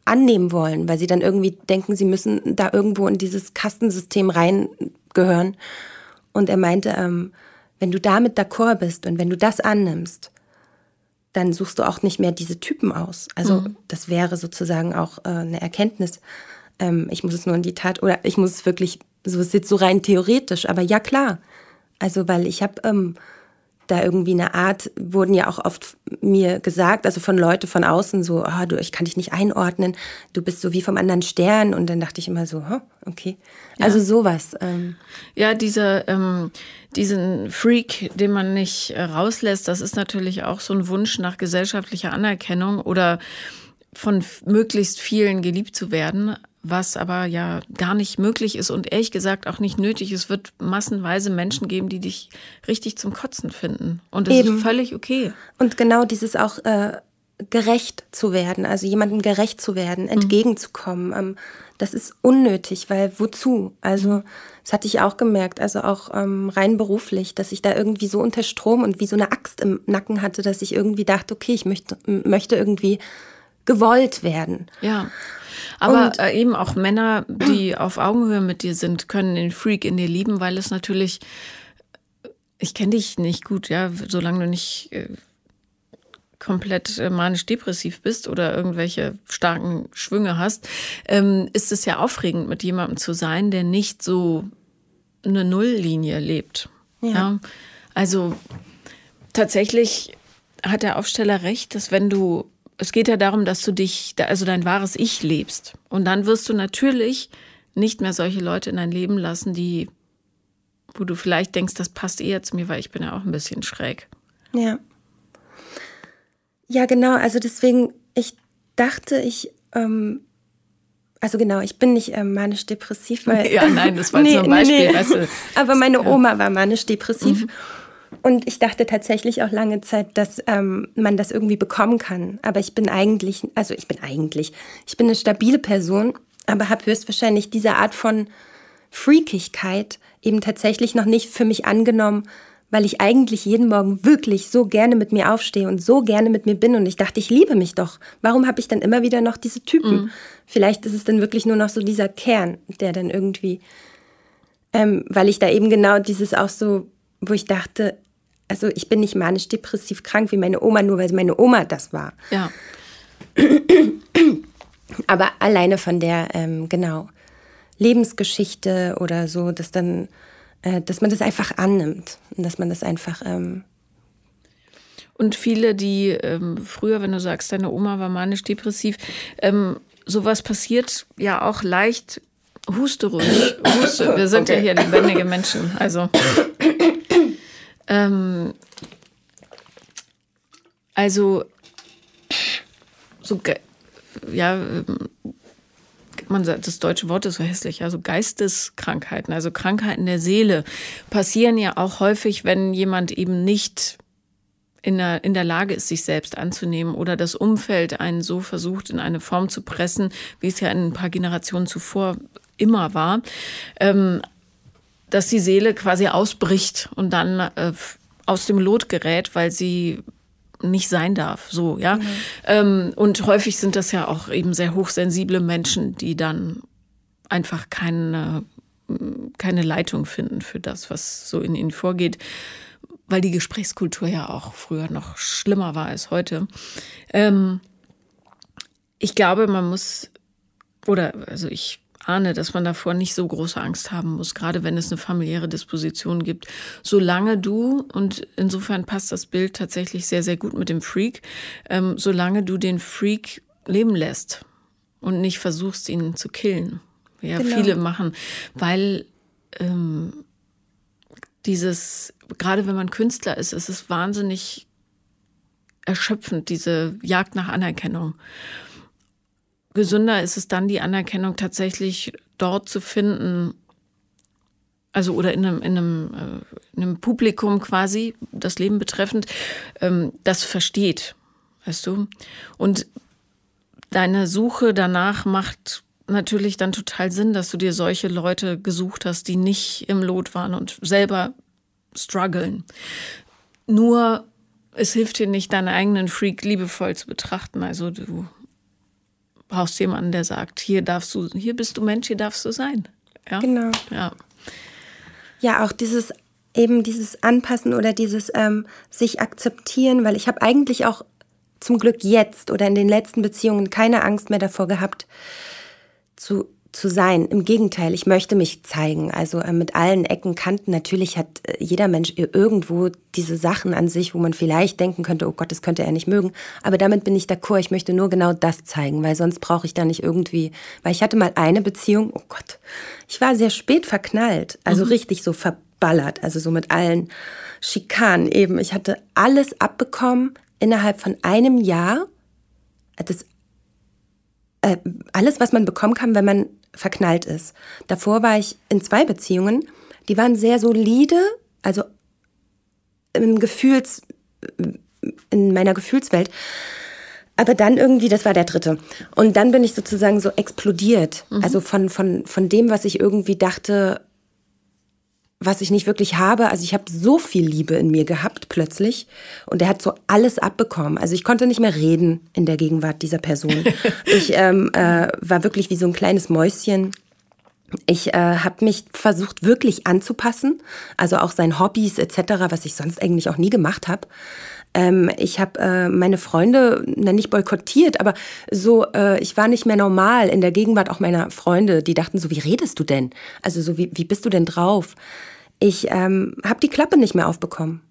annehmen wollen, weil sie dann irgendwie denken, sie müssen da irgendwo in dieses Kastensystem reingehören. Und er meinte, ähm, wenn du damit d'accord bist und wenn du das annimmst, dann suchst du auch nicht mehr diese Typen aus. Also mhm. das wäre sozusagen auch äh, eine Erkenntnis. Ähm, ich muss es nur in die Tat oder ich muss es wirklich so ist jetzt so rein theoretisch, aber ja klar. Also weil ich habe ähm, da irgendwie eine Art, wurden ja auch oft mir gesagt, also von Leute von außen so, oh, du, ich kann dich nicht einordnen, du bist so wie vom anderen Stern. Und dann dachte ich immer so, huh, okay. Also ja. sowas. Ähm. Ja, dieser, ähm, diesen Freak, den man nicht äh, rauslässt, das ist natürlich auch so ein Wunsch nach gesellschaftlicher Anerkennung oder von möglichst vielen geliebt zu werden was aber ja gar nicht möglich ist und ehrlich gesagt auch nicht nötig. Es wird massenweise Menschen geben, die dich richtig zum Kotzen finden. Und das Eben. ist völlig okay. Und genau dieses auch äh, gerecht zu werden, also jemandem gerecht zu werden, mhm. entgegenzukommen, ähm, das ist unnötig, weil wozu? Also das hatte ich auch gemerkt, also auch ähm, rein beruflich, dass ich da irgendwie so unter Strom und wie so eine Axt im Nacken hatte, dass ich irgendwie dachte, okay, ich möchte, möchte irgendwie gewollt werden. Ja. Aber und, äh, eben auch Männer, die auf Augenhöhe mit dir sind, können den Freak in dir lieben, weil es natürlich, ich kenne dich nicht gut, ja, solange du nicht äh, komplett äh, manisch-depressiv bist oder irgendwelche starken Schwünge hast, ähm, ist es ja aufregend, mit jemandem zu sein, der nicht so eine Nulllinie lebt. Ja. ja. Also tatsächlich hat der Aufsteller recht, dass wenn du es geht ja darum, dass du dich, also dein wahres Ich lebst. Und dann wirst du natürlich nicht mehr solche Leute in dein Leben lassen, die, wo du vielleicht denkst, das passt eher zu mir, weil ich bin ja auch ein bisschen schräg. Ja. Ja, genau. Also deswegen, ich dachte, ich, ähm, also genau, ich bin nicht ähm, manisch-depressiv, weil. Ja, nein, das war jetzt nee, nur ein Beispiel. Nee, nee. Weißt du, Aber meine Oma war manisch-depressiv. Mhm. Und ich dachte tatsächlich auch lange Zeit, dass ähm, man das irgendwie bekommen kann. Aber ich bin eigentlich, also ich bin eigentlich, ich bin eine stabile Person, aber habe höchstwahrscheinlich diese Art von Freakigkeit eben tatsächlich noch nicht für mich angenommen, weil ich eigentlich jeden Morgen wirklich so gerne mit mir aufstehe und so gerne mit mir bin. Und ich dachte, ich liebe mich doch. Warum habe ich dann immer wieder noch diese Typen? Mhm. Vielleicht ist es dann wirklich nur noch so dieser Kern, der dann irgendwie, ähm, weil ich da eben genau dieses auch so, wo ich dachte, also ich bin nicht manisch-depressiv krank wie meine Oma, nur weil meine Oma das war. Ja. Aber alleine von der, ähm, genau, Lebensgeschichte oder so, dass dann, äh, dass man das einfach annimmt und dass man das einfach. Ähm und viele, die ähm, früher, wenn du sagst, deine Oma war manisch-depressiv, ähm, sowas passiert ja auch leicht. Huste ruhig, huste. Wir sind okay. ja hier lebendige Menschen. Also ähm, also, so, ja, man sagt, das deutsche Wort ist so hässlich, also Geisteskrankheiten, also Krankheiten der Seele, passieren ja auch häufig, wenn jemand eben nicht in der, in der Lage ist, sich selbst anzunehmen oder das Umfeld einen so versucht, in eine Form zu pressen, wie es ja in ein paar Generationen zuvor immer war, ähm, dass die Seele quasi ausbricht und dann äh, aus dem Lot gerät, weil sie nicht sein darf. So, ja. Mhm. Ähm, und häufig sind das ja auch eben sehr hochsensible Menschen, die dann einfach keine, keine Leitung finden für das, was so in ihnen vorgeht, weil die Gesprächskultur ja auch früher noch schlimmer war als heute. Ähm, ich glaube, man muss, oder also ich ahne, dass man davor nicht so große Angst haben muss, gerade wenn es eine familiäre Disposition gibt. Solange du, und insofern passt das Bild tatsächlich sehr, sehr gut mit dem Freak, ähm, solange du den Freak leben lässt und nicht versuchst, ihn zu killen. Ja, genau. viele machen, weil ähm, dieses, gerade wenn man Künstler ist, ist es wahnsinnig erschöpfend, diese Jagd nach Anerkennung gesünder ist es dann, die Anerkennung tatsächlich dort zu finden, also oder in einem, in einem, äh, in einem Publikum quasi, das Leben betreffend, ähm, das versteht, weißt du? Und deine Suche danach macht natürlich dann total Sinn, dass du dir solche Leute gesucht hast, die nicht im Lot waren und selber strugglen. Nur es hilft dir nicht, deinen eigenen Freak liebevoll zu betrachten. Also du brauchst jemanden, der sagt, hier darfst du, hier bist du Mensch, hier darfst du sein. Ja? Genau. Ja. Ja, auch dieses eben dieses Anpassen oder dieses ähm, sich akzeptieren, weil ich habe eigentlich auch zum Glück jetzt oder in den letzten Beziehungen keine Angst mehr davor gehabt, zu zu sein. Im Gegenteil, ich möchte mich zeigen. Also äh, mit allen Ecken, Kanten. Natürlich hat äh, jeder Mensch irgendwo diese Sachen an sich, wo man vielleicht denken könnte, oh Gott, das könnte er nicht mögen. Aber damit bin ich d'accord. Ich möchte nur genau das zeigen, weil sonst brauche ich da nicht irgendwie, weil ich hatte mal eine Beziehung, oh Gott, ich war sehr spät verknallt. Also mhm. richtig so verballert. Also so mit allen Schikanen eben. Ich hatte alles abbekommen innerhalb von einem Jahr. Das äh, alles, was man bekommen kann, wenn man verknallt ist. Davor war ich in zwei Beziehungen, die waren sehr solide, also im Gefühls, in meiner Gefühlswelt. Aber dann irgendwie, das war der dritte. Und dann bin ich sozusagen so explodiert. Mhm. Also von, von, von dem, was ich irgendwie dachte, was ich nicht wirklich habe. Also ich habe so viel Liebe in mir gehabt plötzlich und er hat so alles abbekommen. Also ich konnte nicht mehr reden in der Gegenwart dieser Person. ich ähm, äh, war wirklich wie so ein kleines Mäuschen. Ich äh, habe mich versucht wirklich anzupassen, also auch seinen Hobbys etc., was ich sonst eigentlich auch nie gemacht habe. Ähm, ich habe äh, meine Freunde na, nicht boykottiert, aber so, äh, ich war nicht mehr normal in der Gegenwart auch meiner Freunde. Die dachten so, wie redest du denn? Also so, wie, wie bist du denn drauf? Ich ähm, habe die Klappe nicht mehr aufbekommen.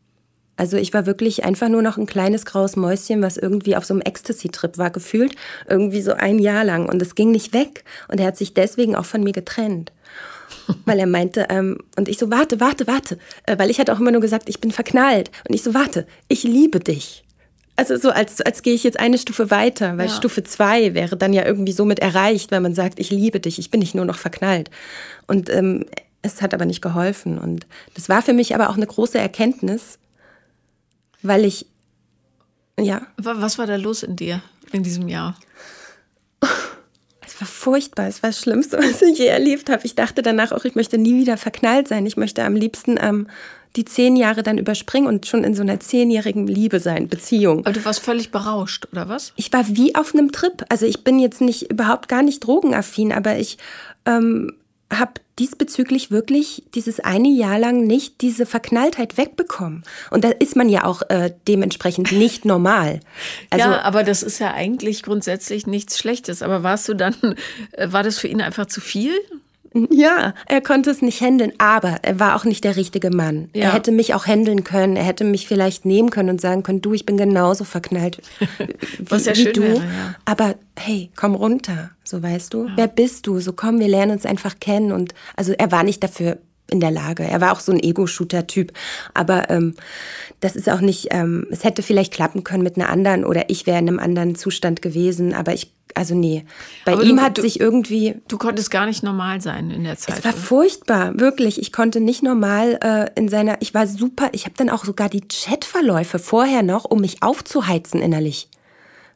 Also ich war wirklich einfach nur noch ein kleines graues Mäuschen, was irgendwie auf so einem Ecstasy-Trip war, gefühlt irgendwie so ein Jahr lang. Und es ging nicht weg. Und er hat sich deswegen auch von mir getrennt. Weil er meinte, ähm, und ich so, warte, warte, warte. Äh, weil ich hatte auch immer nur gesagt, ich bin verknallt. Und ich so, warte, ich liebe dich. Also so, als, als gehe ich jetzt eine Stufe weiter, weil ja. Stufe zwei wäre dann ja irgendwie somit erreicht, weil man sagt, ich liebe dich, ich bin nicht nur noch verknallt. Und ähm, es hat aber nicht geholfen. Und das war für mich aber auch eine große Erkenntnis, weil ich, ja. Was war da los in dir in diesem Jahr? Es war furchtbar. Es war das Schlimmste, was ich je erlebt habe. Ich dachte danach auch, ich möchte nie wieder verknallt sein. Ich möchte am liebsten ähm, die zehn Jahre dann überspringen und schon in so einer zehnjährigen Liebe sein, Beziehung. Aber du warst völlig berauscht, oder was? Ich war wie auf einem Trip. Also ich bin jetzt nicht überhaupt gar nicht drogenaffin, aber ich ähm, habe diesbezüglich wirklich dieses eine Jahr lang nicht diese Verknalltheit wegbekommen. Und da ist man ja auch äh, dementsprechend nicht normal. Also, ja, aber das ist ja eigentlich grundsätzlich nichts Schlechtes. Aber warst du dann, äh, war das für ihn einfach zu viel? Ja, er konnte es nicht handeln, aber er war auch nicht der richtige Mann. Ja. Er hätte mich auch handeln können, er hätte mich vielleicht nehmen können und sagen können, du, ich bin genauso verknallt wie, Was ja wie du. Wäre, ja. Aber hey, komm runter, so weißt du. Wer bist du? So komm, wir lernen uns einfach kennen. Und also er war nicht dafür in der Lage. Er war auch so ein Ego-Shooter-Typ. Aber ähm, das ist auch nicht, ähm, es hätte vielleicht klappen können mit einer anderen oder ich wäre in einem anderen Zustand gewesen. Aber ich also nee. Bei Aber ihm du, hat du, sich irgendwie. Du konntest gar nicht normal sein in der Zeit. Es war oder? furchtbar, wirklich. Ich konnte nicht normal äh, in seiner. Ich war super. Ich habe dann auch sogar die Chatverläufe vorher noch, um mich aufzuheizen innerlich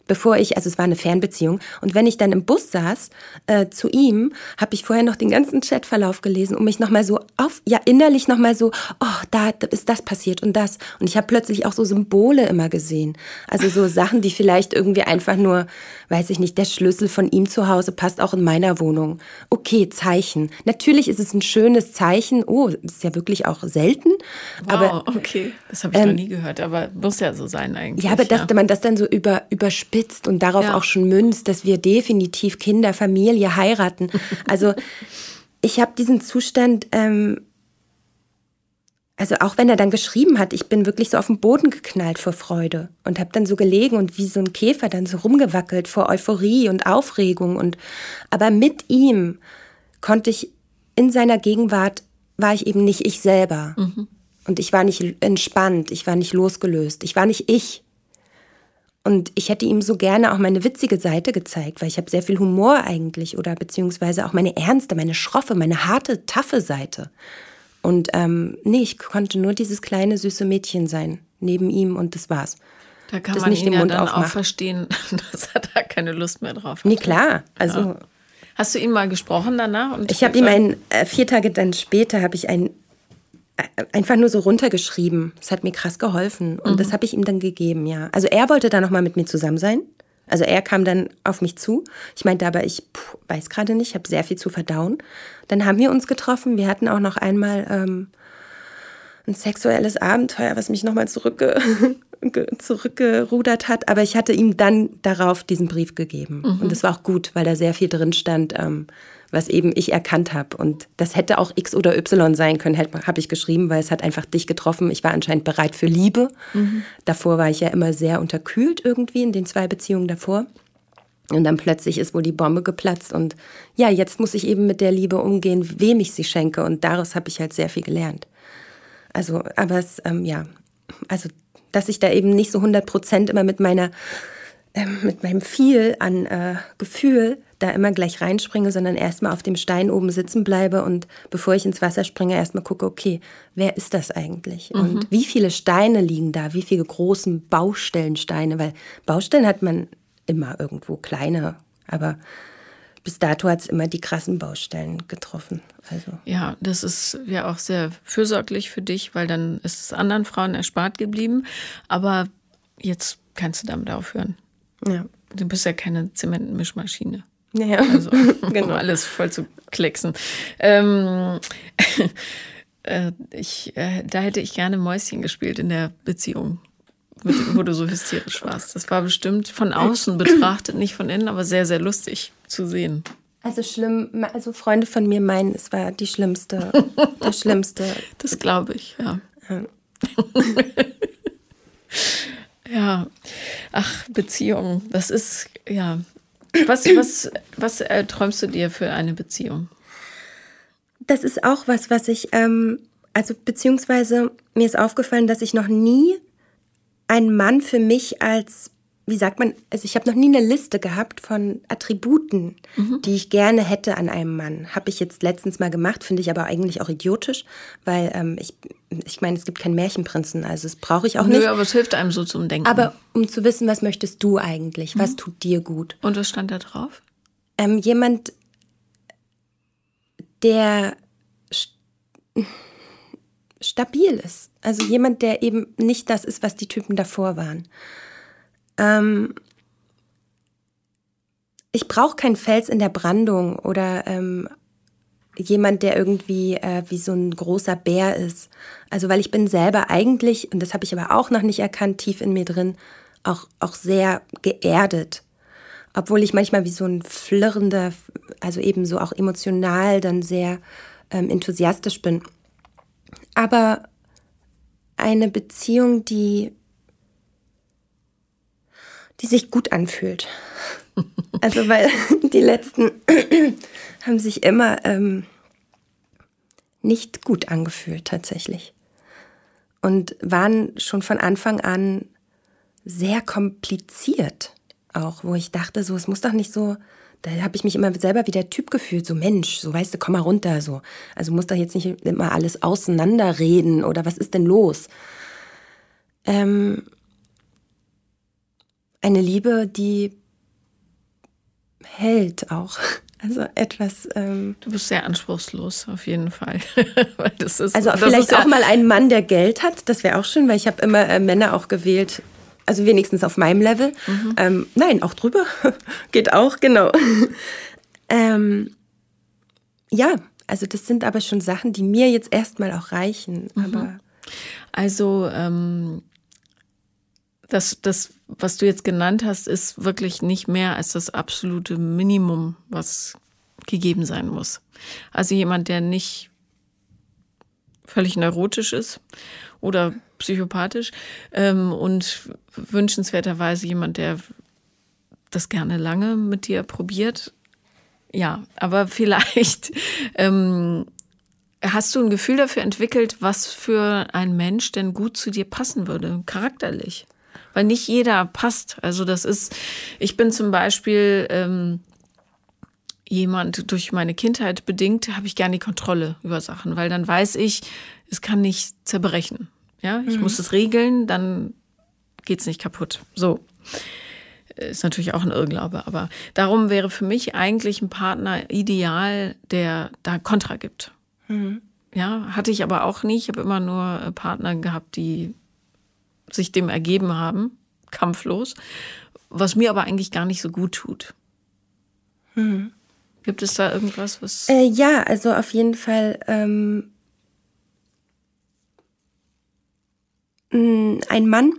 bevor ich, also es war eine Fernbeziehung, und wenn ich dann im Bus saß äh, zu ihm, habe ich vorher noch den ganzen Chatverlauf gelesen, um mich nochmal so auf, ja innerlich nochmal so, oh, da ist das passiert und das. Und ich habe plötzlich auch so Symbole immer gesehen. Also so Sachen, die vielleicht irgendwie einfach nur, weiß ich nicht, der Schlüssel von ihm zu Hause passt auch in meiner Wohnung. Okay, Zeichen. Natürlich ist es ein schönes Zeichen. Oh, ist ja wirklich auch selten. Wow, aber, okay. Das habe ich ähm, noch nie gehört, aber muss ja so sein eigentlich. Ja, aber dass man das dann so über, überspitzt spitzt und darauf ja. auch schon münzt, dass wir definitiv Kinder, Familie heiraten. Also ich habe diesen Zustand, ähm, also auch wenn er dann geschrieben hat, ich bin wirklich so auf den Boden geknallt vor Freude und habe dann so gelegen und wie so ein Käfer dann so rumgewackelt vor Euphorie und Aufregung und aber mit ihm konnte ich in seiner Gegenwart war ich eben nicht ich selber. Mhm. Und ich war nicht entspannt, ich war nicht losgelöst, ich war nicht ich. Und ich hätte ihm so gerne auch meine witzige Seite gezeigt, weil ich habe sehr viel Humor eigentlich oder beziehungsweise auch meine ernste, meine schroffe, meine harte, taffe Seite. Und ähm, nee, ich konnte nur dieses kleine, süße Mädchen sein, neben ihm und das war's. Da kann das man nicht ihn den Mund ja dann aufmacht. auch verstehen, dass er da keine Lust mehr drauf hat. Nee, klar. Also, ja. Hast du ihn mal gesprochen danach? ich habe ihm ein, äh, vier Tage dann später, habe ich ein einfach nur so runtergeschrieben. Das hat mir krass geholfen und mhm. das habe ich ihm dann gegeben, ja. Also er wollte da noch mal mit mir zusammen sein. Also er kam dann auf mich zu. Ich meinte aber, ich pff, weiß gerade nicht, ich habe sehr viel zu verdauen. Dann haben wir uns getroffen. Wir hatten auch noch einmal ähm, ein sexuelles Abenteuer, was mich nochmal zurückge zurückgerudert hat. Aber ich hatte ihm dann darauf diesen Brief gegeben. Mhm. Und das war auch gut, weil da sehr viel drin stand. Ähm, was eben ich erkannt habe. Und das hätte auch X oder Y sein können, habe ich geschrieben, weil es hat einfach dich getroffen. Ich war anscheinend bereit für Liebe. Mhm. Davor war ich ja immer sehr unterkühlt irgendwie in den zwei Beziehungen davor. Und dann plötzlich ist wohl die Bombe geplatzt und ja, jetzt muss ich eben mit der Liebe umgehen, wem ich sie schenke. Und daraus habe ich halt sehr viel gelernt. Also, aber es, ähm, ja, also, dass ich da eben nicht so 100 Prozent immer mit meiner, äh, mit meinem viel an äh, Gefühl da immer gleich reinspringe, sondern erstmal auf dem Stein oben sitzen bleibe und bevor ich ins Wasser springe, erstmal gucke, okay, wer ist das eigentlich? Mhm. Und wie viele Steine liegen da? Wie viele großen Baustellensteine? Weil Baustellen hat man immer irgendwo kleine, aber bis dato hat es immer die krassen Baustellen getroffen. Also. Ja, das ist ja auch sehr fürsorglich für dich, weil dann ist es anderen Frauen erspart geblieben. Aber jetzt kannst du damit aufhören. Ja. Du bist ja keine Zementmischmaschine. Ja, also, genau. um alles voll zu klecksen. Ähm, äh, ich, äh, da hätte ich gerne Mäuschen gespielt in der Beziehung, mit, wo du so hysterisch warst. Das war bestimmt von außen betrachtet, nicht von innen, aber sehr, sehr lustig zu sehen. Also schlimm, also Freunde von mir meinen, es war die schlimmste, der schlimmste. Das glaube ich, ja. ja. Ach, Beziehung, das ist, ja, was, was, was äh, träumst du dir für eine Beziehung? Das ist auch was, was ich, ähm, also beziehungsweise mir ist aufgefallen, dass ich noch nie einen Mann für mich als wie sagt man, also ich habe noch nie eine Liste gehabt von Attributen, mhm. die ich gerne hätte an einem Mann. Habe ich jetzt letztens mal gemacht, finde ich aber eigentlich auch idiotisch, weil ähm, ich, ich meine, es gibt keinen Märchenprinzen, also das brauche ich auch Nö, nicht. aber es hilft einem so zum Denken. Aber um zu wissen, was möchtest du eigentlich, mhm. was tut dir gut. Und was stand da drauf? Ähm, jemand, der st stabil ist. Also jemand, der eben nicht das ist, was die Typen davor waren. Ähm, ich brauche keinen Fels in der Brandung oder ähm, jemand, der irgendwie äh, wie so ein großer Bär ist. Also weil ich bin selber eigentlich, und das habe ich aber auch noch nicht erkannt, tief in mir drin, auch, auch sehr geerdet. Obwohl ich manchmal wie so ein flirrender, also eben so auch emotional dann sehr ähm, enthusiastisch bin. Aber eine Beziehung, die die sich gut anfühlt. Also, weil die letzten haben sich immer ähm, nicht gut angefühlt tatsächlich. Und waren schon von Anfang an sehr kompliziert. auch, wo ich dachte, so, es muss doch nicht so, da habe ich mich immer selber wie der Typ gefühlt, so Mensch, so weißt du, komm mal runter, so. Also muss doch jetzt nicht immer alles auseinanderreden oder was ist denn los? Ähm, eine Liebe, die hält auch. Also etwas. Ähm du bist sehr anspruchslos, auf jeden Fall. ist, also vielleicht auch ja mal einen Mann, der Geld hat. Das wäre auch schön, weil ich habe immer äh, Männer auch gewählt. Also wenigstens auf meinem Level. Mhm. Ähm, nein, auch drüber. Geht auch, genau. ähm, ja, also das sind aber schon Sachen, die mir jetzt erstmal auch reichen. Mhm. Aber also ähm, das, das, was du jetzt genannt hast, ist wirklich nicht mehr als das absolute Minimum, was gegeben sein muss. Also jemand, der nicht völlig neurotisch ist oder psychopathisch ähm, und wünschenswerterweise jemand, der das gerne lange mit dir probiert. Ja, aber vielleicht ähm, hast du ein Gefühl dafür entwickelt, was für ein Mensch denn gut zu dir passen würde, charakterlich weil nicht jeder passt. Also das ist, ich bin zum Beispiel ähm, jemand durch meine Kindheit bedingt, habe ich gerne die Kontrolle über Sachen, weil dann weiß ich, es kann nicht zerbrechen. Ja, ich mhm. muss es regeln, dann geht es nicht kaputt. So. Ist natürlich auch ein Irrglaube, aber darum wäre für mich eigentlich ein Partner ideal, der da Kontra gibt. Mhm. Ja, hatte ich aber auch nie. Ich habe immer nur äh, Partner gehabt, die sich dem ergeben haben, kampflos, was mir aber eigentlich gar nicht so gut tut. Hm. Gibt es da irgendwas, was. Äh, ja, also auf jeden Fall ähm, ein Mann,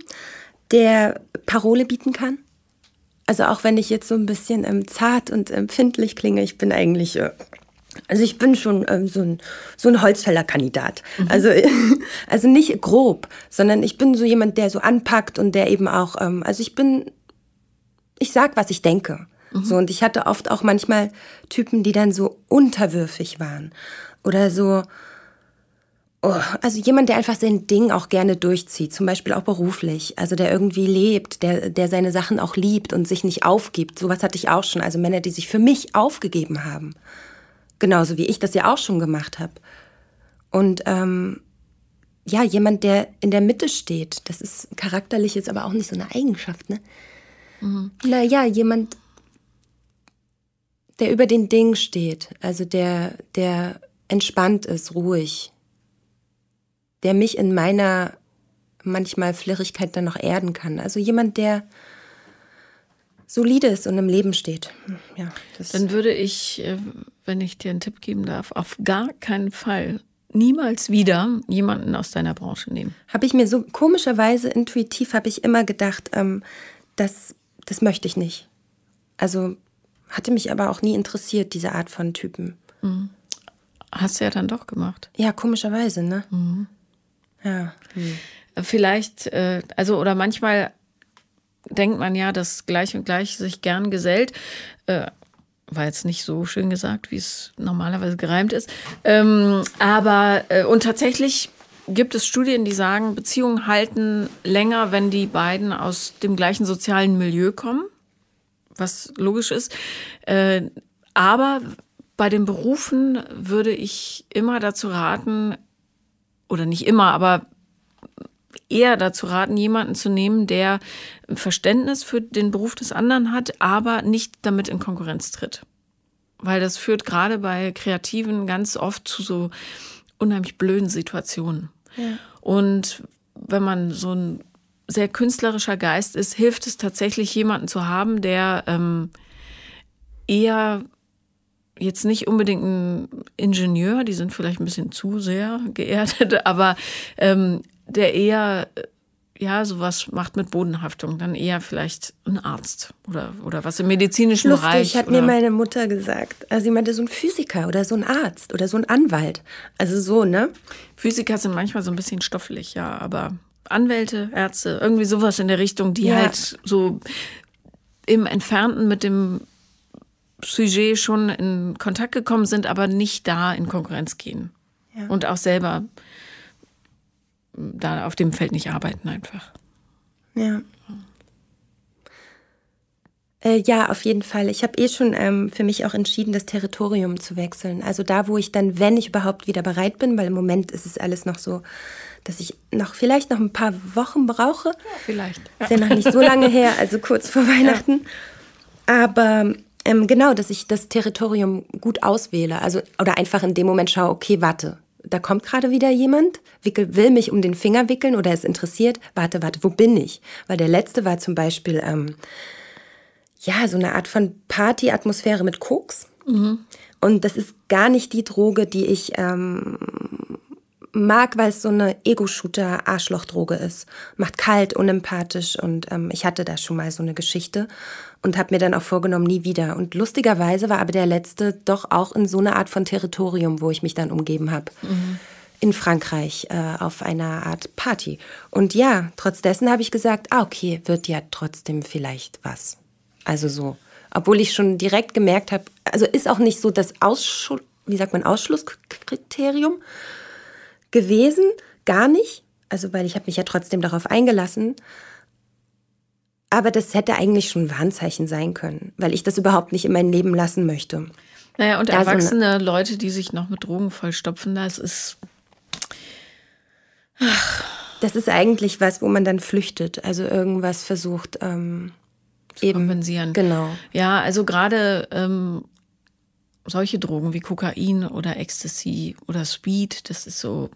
der Parole bieten kann. Also auch wenn ich jetzt so ein bisschen ähm, zart und empfindlich klinge, ich bin eigentlich äh, also ich bin schon ähm, so ein, so ein Holzfällerkandidat. Mhm. Also, also nicht grob, sondern ich bin so jemand, der so anpackt und der eben auch, ähm, also ich bin, ich sag, was ich denke. Mhm. So, und ich hatte oft auch manchmal Typen, die dann so unterwürfig waren. Oder so, oh, also jemand, der einfach sein Ding auch gerne durchzieht, zum Beispiel auch beruflich. Also der irgendwie lebt, der, der seine Sachen auch liebt und sich nicht aufgibt. Sowas hatte ich auch schon. Also Männer, die sich für mich aufgegeben haben. Genauso wie ich das ja auch schon gemacht habe. Und ähm, ja, jemand, der in der Mitte steht, das ist charakterlich jetzt aber auch nicht so eine Eigenschaft, ne? Mhm. Naja, jemand, der über den Ding steht, also der, der entspannt ist, ruhig, der mich in meiner manchmal Flirrigkeit dann noch erden kann. Also jemand, der solide ist und im Leben steht. Ja, dann würde ich, äh, wenn ich dir einen Tipp geben darf, auf gar keinen Fall niemals wieder jemanden aus deiner Branche nehmen. Habe ich mir so komischerweise intuitiv habe ich immer gedacht, ähm, das, das möchte ich nicht. Also hatte mich aber auch nie interessiert, diese Art von Typen. Mhm. Hast du ja dann doch gemacht. Ja, komischerweise, ne? Mhm. Ja. Mhm. Vielleicht, äh, also oder manchmal denkt man ja, dass gleich und gleich sich gern gesellt. Äh, war jetzt nicht so schön gesagt, wie es normalerweise gereimt ist. Ähm, aber äh, und tatsächlich gibt es Studien, die sagen, Beziehungen halten länger, wenn die beiden aus dem gleichen sozialen Milieu kommen, was logisch ist. Äh, aber bei den Berufen würde ich immer dazu raten, oder nicht immer, aber eher dazu raten, jemanden zu nehmen, der Verständnis für den Beruf des anderen hat, aber nicht damit in Konkurrenz tritt. Weil das führt gerade bei Kreativen ganz oft zu so unheimlich blöden Situationen. Ja. Und wenn man so ein sehr künstlerischer Geist ist, hilft es tatsächlich, jemanden zu haben, der ähm, eher jetzt nicht unbedingt ein Ingenieur, die sind vielleicht ein bisschen zu sehr geerdet, aber ähm, der eher ja, sowas macht mit Bodenhaftung, dann eher vielleicht ein Arzt oder, oder was im medizinischen Lustig, Bereich. hat mir meine Mutter gesagt. Also sie meinte so ein Physiker oder so ein Arzt oder so ein Anwalt. Also so, ne? Physiker sind manchmal so ein bisschen stoffelig, ja, aber Anwälte, Ärzte, irgendwie sowas in der Richtung, die ja. halt so im Entfernten mit dem Sujet schon in Kontakt gekommen sind, aber nicht da in Konkurrenz gehen. Ja. Und auch selber da auf dem Feld nicht arbeiten einfach. Ja. Äh, ja, auf jeden Fall. Ich habe eh schon ähm, für mich auch entschieden, das Territorium zu wechseln. Also da, wo ich dann, wenn ich überhaupt wieder bereit bin, weil im Moment ist es alles noch so, dass ich noch vielleicht noch ein paar Wochen brauche. Ja, vielleicht. Ist ja noch nicht so lange her, also kurz vor Weihnachten. Ja. Aber ähm, genau, dass ich das Territorium gut auswähle. Also, oder einfach in dem Moment schaue, okay, warte, da kommt gerade wieder jemand, wickel, will mich um den Finger wickeln oder ist interessiert. Warte, warte, wo bin ich? Weil der letzte war zum Beispiel, ähm, ja, so eine Art von Partyatmosphäre mit Koks. Mhm. Und das ist gar nicht die Droge, die ich ähm, mag, weil es so eine Ego-Shooter-Arschloch-Droge ist. Macht kalt, unempathisch und ähm, ich hatte da schon mal so eine Geschichte und habe mir dann auch vorgenommen, nie wieder. Und lustigerweise war aber der letzte doch auch in so einer Art von Territorium, wo ich mich dann umgeben habe. Mhm. In Frankreich äh, auf einer Art Party. Und ja, trotz dessen habe ich gesagt, ah, okay, wird ja trotzdem vielleicht was. Also so. Obwohl ich schon direkt gemerkt habe, also ist auch nicht so das Ausschluss, wie sagt man, Ausschlusskriterium, gewesen, gar nicht. Also weil ich habe mich ja trotzdem darauf eingelassen. Aber das hätte eigentlich schon ein Warnzeichen sein können, weil ich das überhaupt nicht in mein Leben lassen möchte. Naja, und erwachsene so Leute, die sich noch mit Drogen vollstopfen, das ist. Ach. Das ist eigentlich was, wo man dann flüchtet, also irgendwas versucht ähm, zu eben kompensieren. Genau. Ja, also gerade ähm, solche Drogen wie Kokain oder Ecstasy oder Speed, das ist so.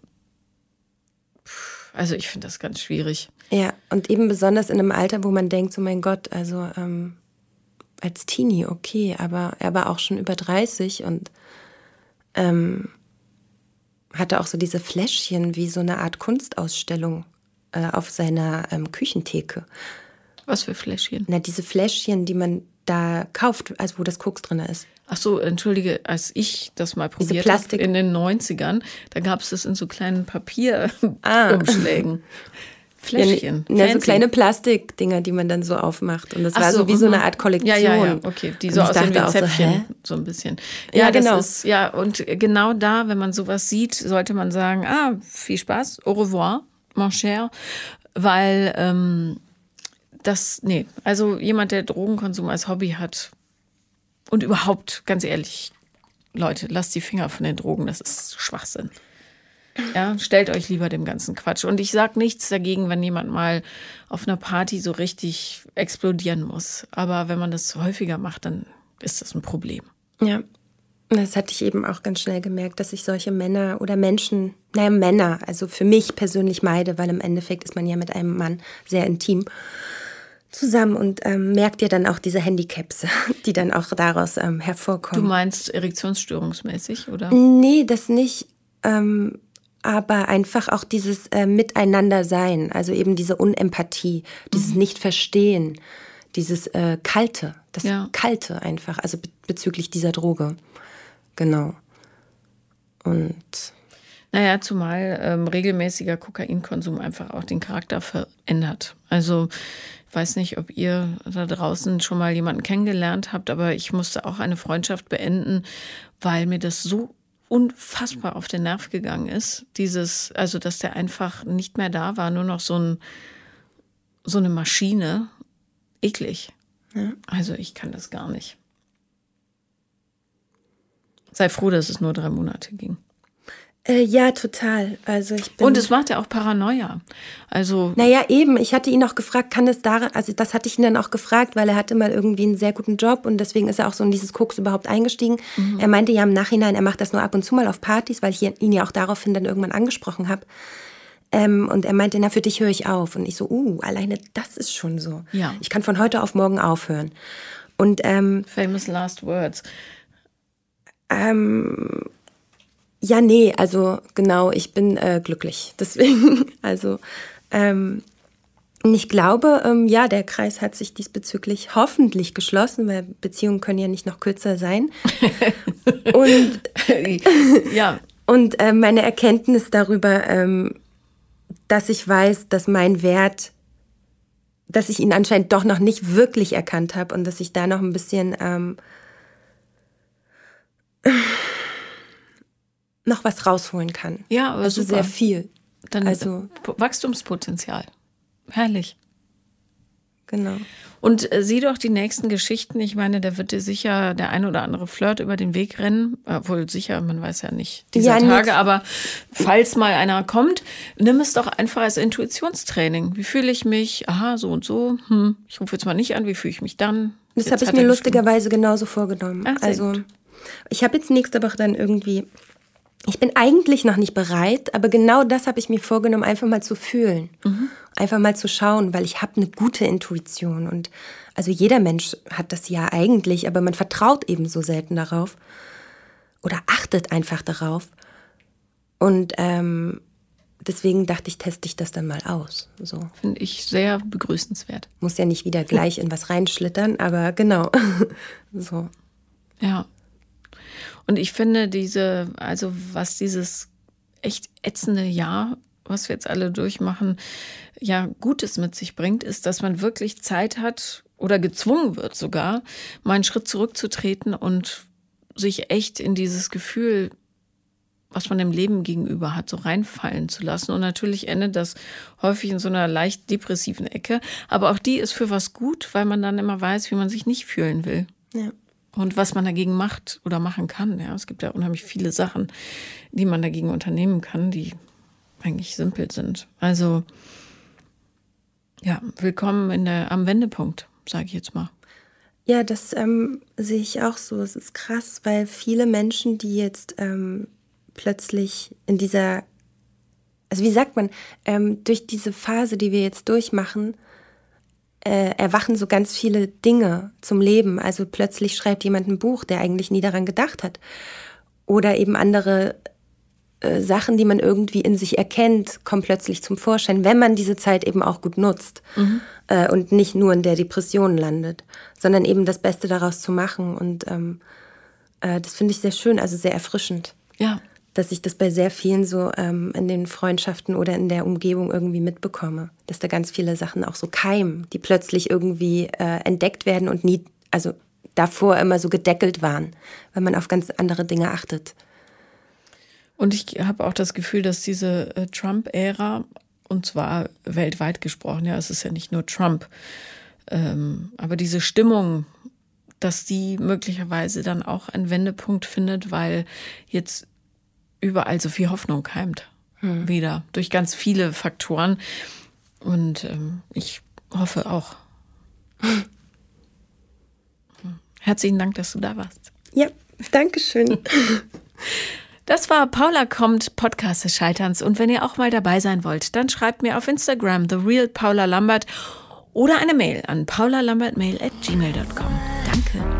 Also ich finde das ganz schwierig. Ja, und eben besonders in einem Alter, wo man denkt, so mein Gott, also ähm, als Teenie okay, aber er war auch schon über 30 und ähm, hatte auch so diese Fläschchen wie so eine Art Kunstausstellung äh, auf seiner ähm, Küchentheke. Was für Fläschchen? Na, diese Fläschchen, die man da kauft, also wo das Koks drin ist. Ach so, entschuldige, als ich das mal probiert habe in den 90ern, da gab es das in so kleinen Papierumschlägen. Ah. Fläschchen. Ja, so kleine Plastikdinger, die man dann so aufmacht. Und das Ach war so, wie so eine mhm. Art Kollektion. Ja, ja, ja. okay. Die so aussehen wie ein Zäpfchen, so, so, ein bisschen. Ja, ja genau. Ist, ja, und genau da, wenn man sowas sieht, sollte man sagen, ah, viel Spaß, au revoir, mon cher. Weil ähm, das, nee, also jemand, der Drogenkonsum als Hobby hat und überhaupt, ganz ehrlich, Leute, lasst die Finger von den Drogen, das ist Schwachsinn. Ja, stellt euch lieber dem ganzen Quatsch. Und ich sag nichts dagegen, wenn jemand mal auf einer Party so richtig explodieren muss. Aber wenn man das häufiger macht, dann ist das ein Problem. Ja. Das hatte ich eben auch ganz schnell gemerkt, dass ich solche Männer oder Menschen, naja, Männer, also für mich persönlich meide, weil im Endeffekt ist man ja mit einem Mann sehr intim zusammen und ähm, merkt ihr dann auch diese Handicaps, die dann auch daraus ähm, hervorkommen. Du meinst erektionsstörungsmäßig, oder? Nee, das nicht. Ähm, aber einfach auch dieses äh, Miteinander-Sein, also eben diese Unempathie, dieses mhm. Nicht-Verstehen, dieses äh, Kalte, das ja. Kalte einfach, also be bezüglich dieser Droge. Genau. Und. Naja, zumal ähm, regelmäßiger Kokainkonsum einfach auch den Charakter verändert. Also weiß nicht, ob ihr da draußen schon mal jemanden kennengelernt habt, aber ich musste auch eine Freundschaft beenden, weil mir das so unfassbar auf den Nerv gegangen ist. Dieses, also dass der einfach nicht mehr da war, nur noch so ein so eine Maschine. Eklig. Ja. Also ich kann das gar nicht. Sei froh, dass es nur drei Monate ging. Äh, ja, total. Also ich bin Und es macht ja auch Paranoia. Also. Naja, eben. Ich hatte ihn auch gefragt, kann es daran, also das hatte ich ihn dann auch gefragt, weil er hatte mal irgendwie einen sehr guten Job und deswegen ist er auch so in dieses Koks überhaupt eingestiegen. Mhm. Er meinte ja im Nachhinein, er macht das nur ab und zu mal auf Partys, weil ich ihn ja auch daraufhin dann irgendwann angesprochen habe. Ähm, und er meinte, na, für dich höre ich auf. Und ich so, uh, alleine das ist schon so. Ja. Ich kann von heute auf morgen aufhören. Und, ähm, Famous last words. Ähm, ja, nee, also genau, ich bin äh, glücklich. Deswegen, also ähm, ich glaube, ähm, ja, der Kreis hat sich diesbezüglich hoffentlich geschlossen, weil Beziehungen können ja nicht noch kürzer sein. und ja. Und äh, meine Erkenntnis darüber, ähm, dass ich weiß, dass mein Wert, dass ich ihn anscheinend doch noch nicht wirklich erkannt habe und dass ich da noch ein bisschen ähm, noch was rausholen kann. Ja, aber also super. sehr viel. Dann also Wachstumspotenzial. Herrlich. Genau. Und äh, sieh doch die nächsten Geschichten. Ich meine, da wird dir sicher der ein oder andere Flirt über den Weg rennen. Obwohl sicher, man weiß ja nicht dieser Ja, Tage. nix. Aber falls mal einer kommt, nimm es doch einfach als Intuitionstraining. Wie fühle ich mich? Aha, so und so. Hm, ich rufe jetzt mal nicht an. Wie fühle ich mich dann? Das habe ich mir er lustigerweise genauso vorgenommen. Ach, also gut. ich habe jetzt nächste Woche dann irgendwie. Ich bin eigentlich noch nicht bereit, aber genau das habe ich mir vorgenommen, einfach mal zu fühlen, Mhm. einfach mal zu schauen, weil ich habe eine gute Intuition und also jeder Mensch hat das ja eigentlich, aber man vertraut eben so selten darauf oder achtet einfach darauf und ähm, deswegen dachte ich, teste ich das dann mal aus. So Finde ich sehr begrüßenswert. muss ja nicht wieder gleich in was reinschlittern, aber genau so. Ja. Und ich finde diese, also was dieses echt ätzende Jahr, was wir jetzt alle durchmachen, ja Gutes mit sich bringt, ist, dass man wirklich Zeit hat oder gezwungen wird sogar, mal einen Schritt zurückzutreten und sich echt in dieses Gefühl, was man dem Leben gegenüber hat, so reinfallen zu lassen. Und natürlich endet das häufig in so einer leicht depressiven Ecke. Aber auch die ist für was gut, weil man dann immer weiß, wie man sich nicht fühlen will Ja. Und was man dagegen macht oder machen kann. Ja, es gibt ja unheimlich viele Sachen, die man dagegen unternehmen kann, die eigentlich simpel sind. Also ja, willkommen in der, am Wendepunkt, sage ich jetzt mal. Ja, das ähm, sehe ich auch so. Es ist krass, weil viele Menschen, die jetzt ähm, plötzlich in dieser, also wie sagt man, ähm, durch diese Phase, die wir jetzt durchmachen, äh, erwachen so ganz viele Dinge zum Leben. Also plötzlich schreibt jemand ein Buch, der eigentlich nie daran gedacht hat. Oder eben andere äh, Sachen, die man irgendwie in sich erkennt, kommen plötzlich zum Vorschein, wenn man diese Zeit eben auch gut nutzt äh, und nicht nur in der Depression landet, sondern eben das Beste daraus zu machen. Und ähm, äh, das finde ich sehr schön, also sehr erfrischend, Ja, dass ich das bei sehr vielen so ähm, in den Freundschaften oder in der Umgebung irgendwie mitbekomme, dass da ganz viele Sachen auch so keimen, die plötzlich irgendwie äh, entdeckt werden und nie, also davor immer so gedeckelt waren, weil man auf ganz andere Dinge achtet. Und ich habe auch das Gefühl, dass diese äh, Trump-Ära, und zwar weltweit gesprochen, ja, es ist ja nicht nur Trump, ähm, aber diese Stimmung, dass die möglicherweise dann auch einen Wendepunkt findet, weil jetzt überall so viel Hoffnung keimt. Wieder. Durch ganz viele Faktoren. Und ähm, ich hoffe auch. Herzlichen Dank, dass du da warst. Ja, danke schön. Das war Paula kommt, Podcast des Scheiterns. Und wenn ihr auch mal dabei sein wollt, dann schreibt mir auf Instagram The Real Paula Lambert oder eine Mail an paulalambertmail at gmail.com. Danke.